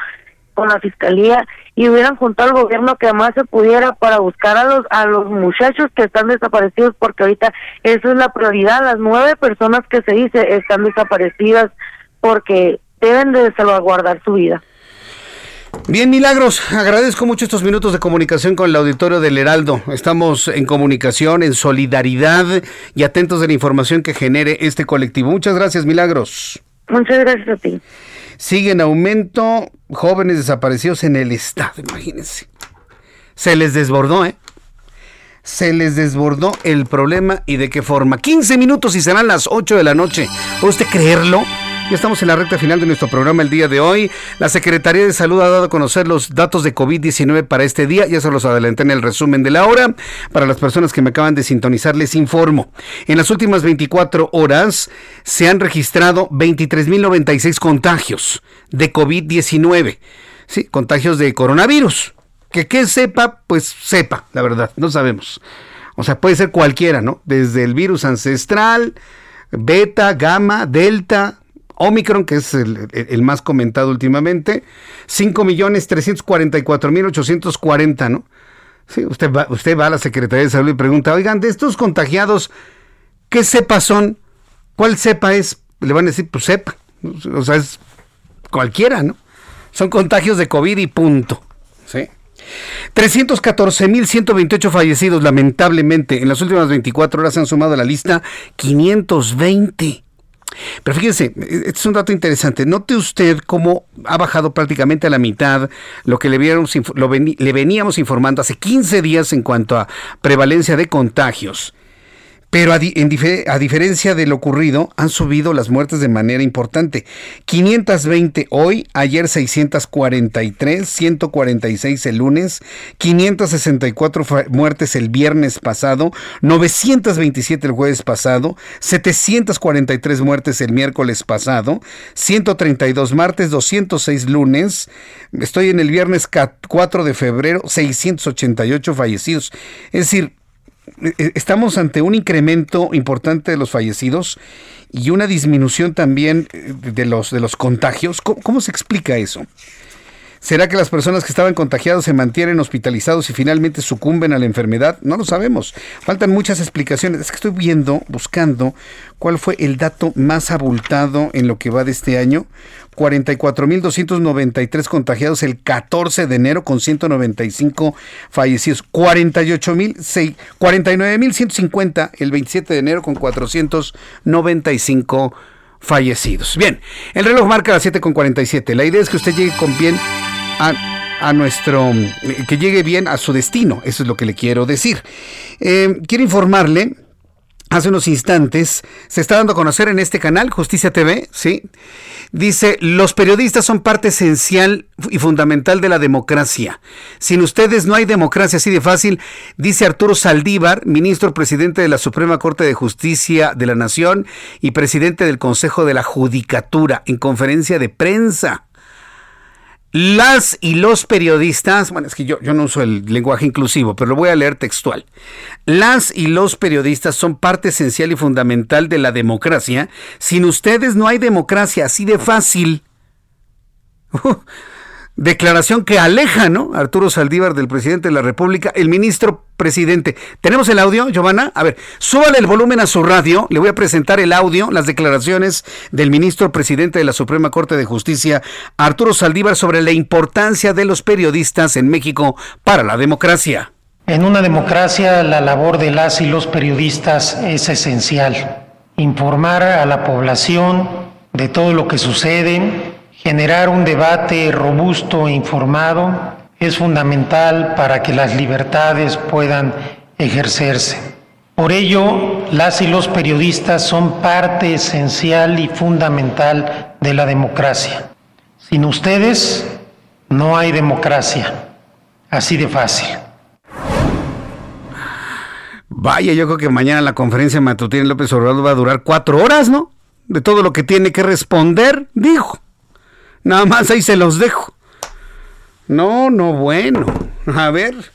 con la fiscalía y hubieran juntado al gobierno que además se pudiera para buscar a los a los muchachos que están desaparecidos porque ahorita eso es la prioridad las nueve personas que se dice están desaparecidas porque deben de salvaguardar su vida.
Bien, Milagros, agradezco mucho estos minutos de comunicación con el auditorio del Heraldo. Estamos en comunicación, en solidaridad y atentos de la información que genere este colectivo. Muchas gracias, Milagros.
Muchas gracias a ti.
Sigue en aumento jóvenes desaparecidos en el estado, imagínense. Se les desbordó, ¿eh? Se les desbordó el problema y de qué forma. 15 minutos y serán las 8 de la noche. ¿Puede usted creerlo? Ya estamos en la recta final de nuestro programa el día de hoy. La Secretaría de Salud ha dado a conocer los datos de COVID-19 para este día. Ya se los adelanté en el resumen de la hora. Para las personas que me acaban de sintonizar, les informo. En las últimas 24 horas se han registrado 23.096 contagios de COVID-19. Sí, contagios de coronavirus. Que qué sepa, pues sepa, la verdad, no sabemos. O sea, puede ser cualquiera, ¿no? Desde el virus ancestral, beta, gamma, delta, Omicron, que es el, más comentado últimamente, 5.344.840, ¿no? Sí, usted va, usted va a la Secretaría de Salud y pregunta, oigan, de estos contagiados, ¿qué cepa son? ¿Cuál cepa es? Le van a decir, pues cepa. O sea, es cualquiera, ¿no? Son contagios de COVID y punto. ¿sí? 314.128 fallecidos, lamentablemente. En las últimas 24 horas se han sumado a la lista 520. Pero fíjense, este es un dato interesante. Note usted cómo ha bajado prácticamente a la mitad lo que le, le veníamos informando hace 15 días en cuanto a prevalencia de contagios. Pero a, diferencia de lo ocurrido, han subido las muertes de manera importante. 520 hoy, ayer 643, 146 el lunes, 564 muertes el viernes pasado, 927 el jueves pasado, 743 muertes el miércoles pasado, 132 martes, 206 lunes, estoy en el viernes 4 de febrero, 688 fallecidos. Es decir, estamos ante un incremento importante de los fallecidos y una disminución también eh, de los, de los contagios. ¿Cómo, se explica eso? ¿Será que las personas que estaban contagiadas se mantienen hospitalizados y finalmente sucumben a la enfermedad? No lo sabemos. Faltan muchas explicaciones. Es que estoy viendo, buscando cuál fue el dato más abultado en lo que va de este año. 44.293 contagiados el 14 de enero con 195 fallecidos. 49.150 el 27 de enero con 495 fallecidos. Bien, el reloj marca las 7 con 47. La idea es que usted llegue con bien a, nuestro, que llegue bien a su destino. Eso es lo que le quiero decir. Eh, quiero informarle hace unos instantes, se está dando a conocer en este canal, Justicia TV, ¿sí? Dice, los periodistas son parte esencial y fundamental de la democracia. Sin ustedes no hay democracia así de fácil, dice Arturo Saldívar, ministro presidente de la Suprema Corte de Justicia de la Nación y presidente del Consejo de la Judicatura, en conferencia de prensa. Las y los periodistas, bueno, es que yo, yo no uso el lenguaje inclusivo, pero lo voy a leer textual. Las y los periodistas son parte esencial y fundamental de la democracia. Sin ustedes no hay democracia, así de fácil. Declaración que aleja, ¿no? Arturo Saldívar del presidente de la República, el ministro presidente. ¿Tenemos el audio, Giovanna? A ver, súbale el volumen a su radio. Le voy a presentar el audio, las declaraciones del ministro presidente de la Suprema Corte de Justicia, Arturo Saldívar, sobre la importancia de los periodistas en México para la democracia.
En una democracia, la labor de las y los periodistas es esencial. Informar a la población de todo lo que sucede Generar un debate robusto e informado es fundamental para que las libertades puedan ejercerse. Por ello, las y los periodistas son parte esencial y fundamental de la democracia. Sin ustedes, no hay democracia. Así de fácil.
Vaya, yo creo que mañana la conferencia matutina López Obrador va a durar cuatro horas, ¿no? De todo lo que tiene que responder, dijo. Nada más ahí se los dejo. No, no, bueno. A ver.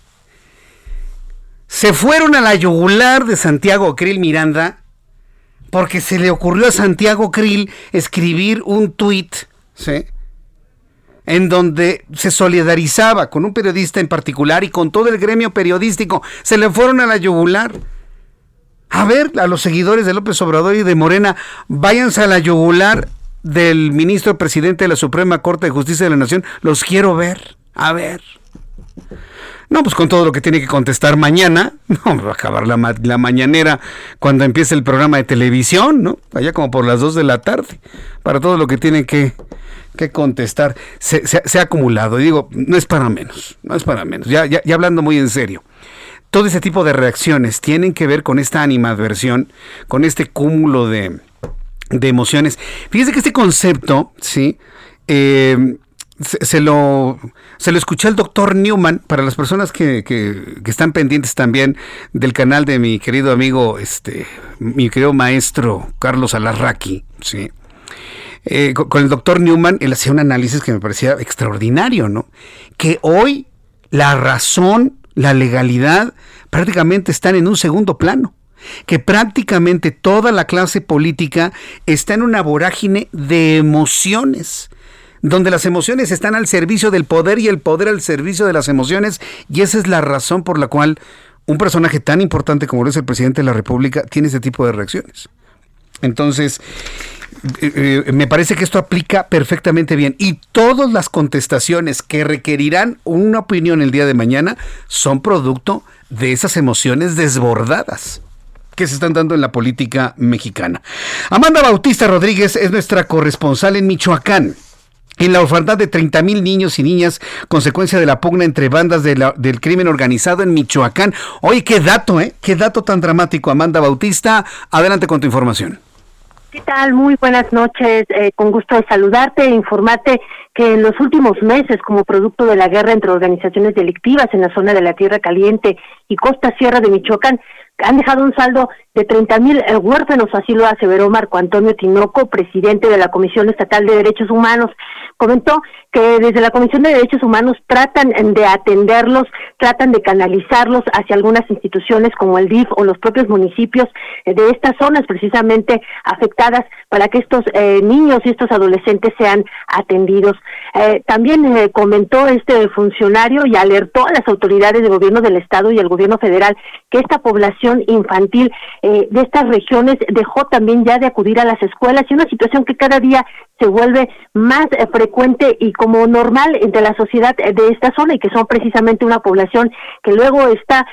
Se fueron a la yugular de Santiago Krill Miranda porque se le ocurrió a Santiago Krill escribir un tuit, ¿sí? En donde se solidarizaba con un periodista en particular y con todo el gremio periodístico. Se le fueron a la yugular. A ver, a los seguidores de López Obrador y de Morena, váyanse a la yugular del ministro presidente de la Suprema Corte de Justicia de la Nación, los quiero ver. A ver. No, pues con todo lo que tiene que contestar mañana, no, va a acabar la, mañanera cuando empiece el programa de televisión, ¿no? Allá como por las 2 de la tarde, para todo lo que tiene que, que contestar. Se, ha acumulado, y digo, no es para menos, no es para menos, ya, ya hablando muy en serio. Todo ese tipo de reacciones tienen que ver con esta animadversión, con este cúmulo de, de emociones. Fíjese que este concepto, ¿sí? Eh, se, lo, se lo escuché al doctor Newman, para las personas que, que, están pendientes también del canal de mi querido amigo, este, mi querido maestro Carlos Alarraqui, ¿sí? Eh, con, el doctor Newman, él hacía un análisis que me parecía extraordinario, ¿no? Que hoy la razón, la legalidad, prácticamente están en un segundo plano que prácticamente toda la clase política está en una vorágine de emociones donde las emociones están al servicio del poder y el poder al servicio de las emociones, y esa es la razón por la cual un personaje tan importante como es el presidente de la República tiene ese tipo de reacciones. Entonces, eh, me parece que esto aplica perfectamente bien. Y todas las contestaciones que requerirán una opinión el día de mañana son producto de esas emociones desbordadas que se están dando en la política mexicana. Amanda Bautista Rodríguez es nuestra corresponsal en Michoacán. En la orfandad de 30 mil niños y niñas, consecuencia de la pugna entre bandas del crimen organizado en Michoacán. Oye, qué dato, ¿eh? Qué dato tan dramático, Amanda Bautista. Adelante con tu información.
¿Qué tal? Muy buenas noches. Eh, con gusto de saludarte e informarte que en los últimos meses, como producto de la guerra entre organizaciones delictivas en la zona de la Tierra Caliente y Costa Sierra de Michoacán, han dejado un saldo de 30 mil huérfanos, así lo aseveró Marco Antonio Tinoco, presidente de la Comisión Estatal de Derechos Humanos. Comentó que desde la Comisión de Derechos Humanos tratan de atenderlos, tratan de canalizarlos hacia algunas instituciones como el DIF o los propios municipios de estas zonas precisamente afectadas para que estos eh, niños y estos adolescentes sean atendidos. También comentó este funcionario y alertó a las autoridades del gobierno del Estado y al gobierno federal que esta población infantil eh, de estas regiones dejó también ya de acudir a las escuelas y una situación que cada día se vuelve más eh, frecuente y como normal entre la sociedad de esta zona y que son precisamente una población que luego está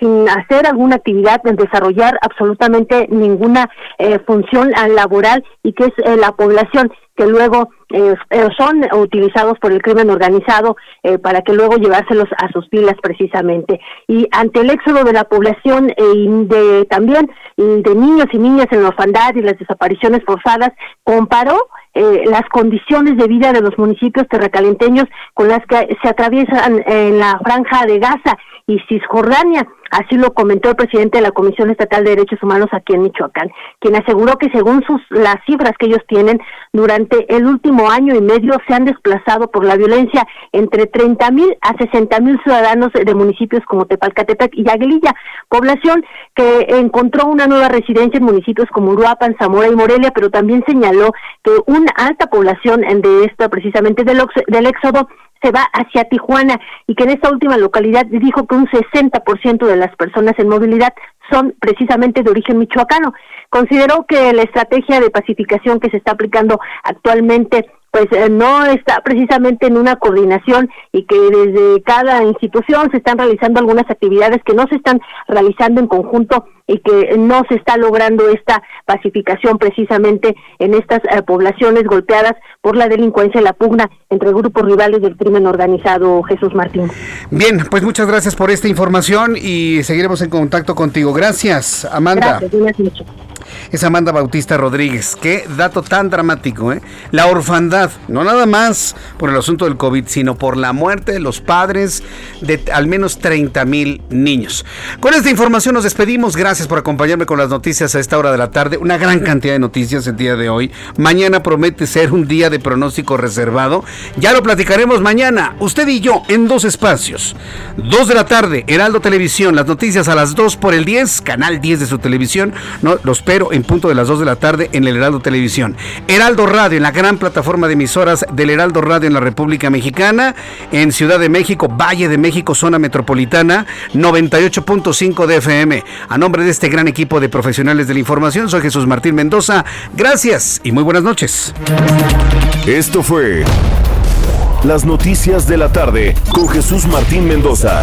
sin hacer alguna actividad, desarrollar absolutamente ninguna eh, función laboral y que es la población que luego eh, eh, son utilizados por el crimen organizado eh, para que luego llevárselos a sus filas precisamente. Y ante el éxodo de la población y de también de niños y niñas en la orfandad y las desapariciones forzadas, comparó las condiciones de vida de los municipios terracalenteños con las que se atraviesan en la franja de Gaza y Cisjordania. Así lo comentó el presidente de la Comisión Estatal de Derechos Humanos aquí en Michoacán, quien aseguró que según sus las cifras que ellos tienen, durante el último año y medio se han desplazado por la violencia entre 30 mil a 60 mil ciudadanos de municipios como Tepalcatepec y Aguililla, población que encontró una nueva residencia en municipios como Uruapan, Zamora y Morelia, pero también señaló que una alta población de esta precisamente del, del éxodo se va hacia Tijuana y que en esta última localidad dijo que un 60% de las personas en movilidad son precisamente de origen michoacano. Consideró que la estrategia de pacificación que se está aplicando actualmente pues eh, no está precisamente en una coordinación y que desde cada institución se están realizando algunas actividades que no se están realizando en conjunto y que no se está logrando esta pacificación precisamente en estas eh, poblaciones golpeadas por la delincuencia y la pugna entre grupos rivales del crimen organizado Jesús Martín.
Bien, pues muchas gracias por esta información y seguiremos en contacto contigo. Gracias, Amanda. Gracias, es Amanda Bautista Rodríguez. Qué dato tan dramático, ¿eh? La orfandad, no nada más por el asunto del COVID, sino por la muerte de los padres de al menos 30 mil niños. Con esta información nos despedimos. Gracias por acompañarme con las noticias a esta hora de la tarde. Una gran cantidad de noticias el día de hoy. Mañana promete ser un día de pronóstico reservado. Ya lo platicaremos mañana, usted y yo, en dos espacios. Dos de la tarde, Heraldo Televisión, las noticias a las 2 por el 10, canal 10 de su televisión. No, los espero en punto de las 2 de la tarde en el Heraldo Televisión. Heraldo Radio, en la gran plataforma de emisoras del Heraldo Radio en la República Mexicana, en Ciudad de México, Valle de México, zona metropolitana, 98.5 de FM. A nombre de este gran equipo de profesionales de la información, soy Jesús Martín Mendoza. Gracias y muy buenas noches.
Esto fue Las Noticias de la Tarde con Jesús Martín Mendoza.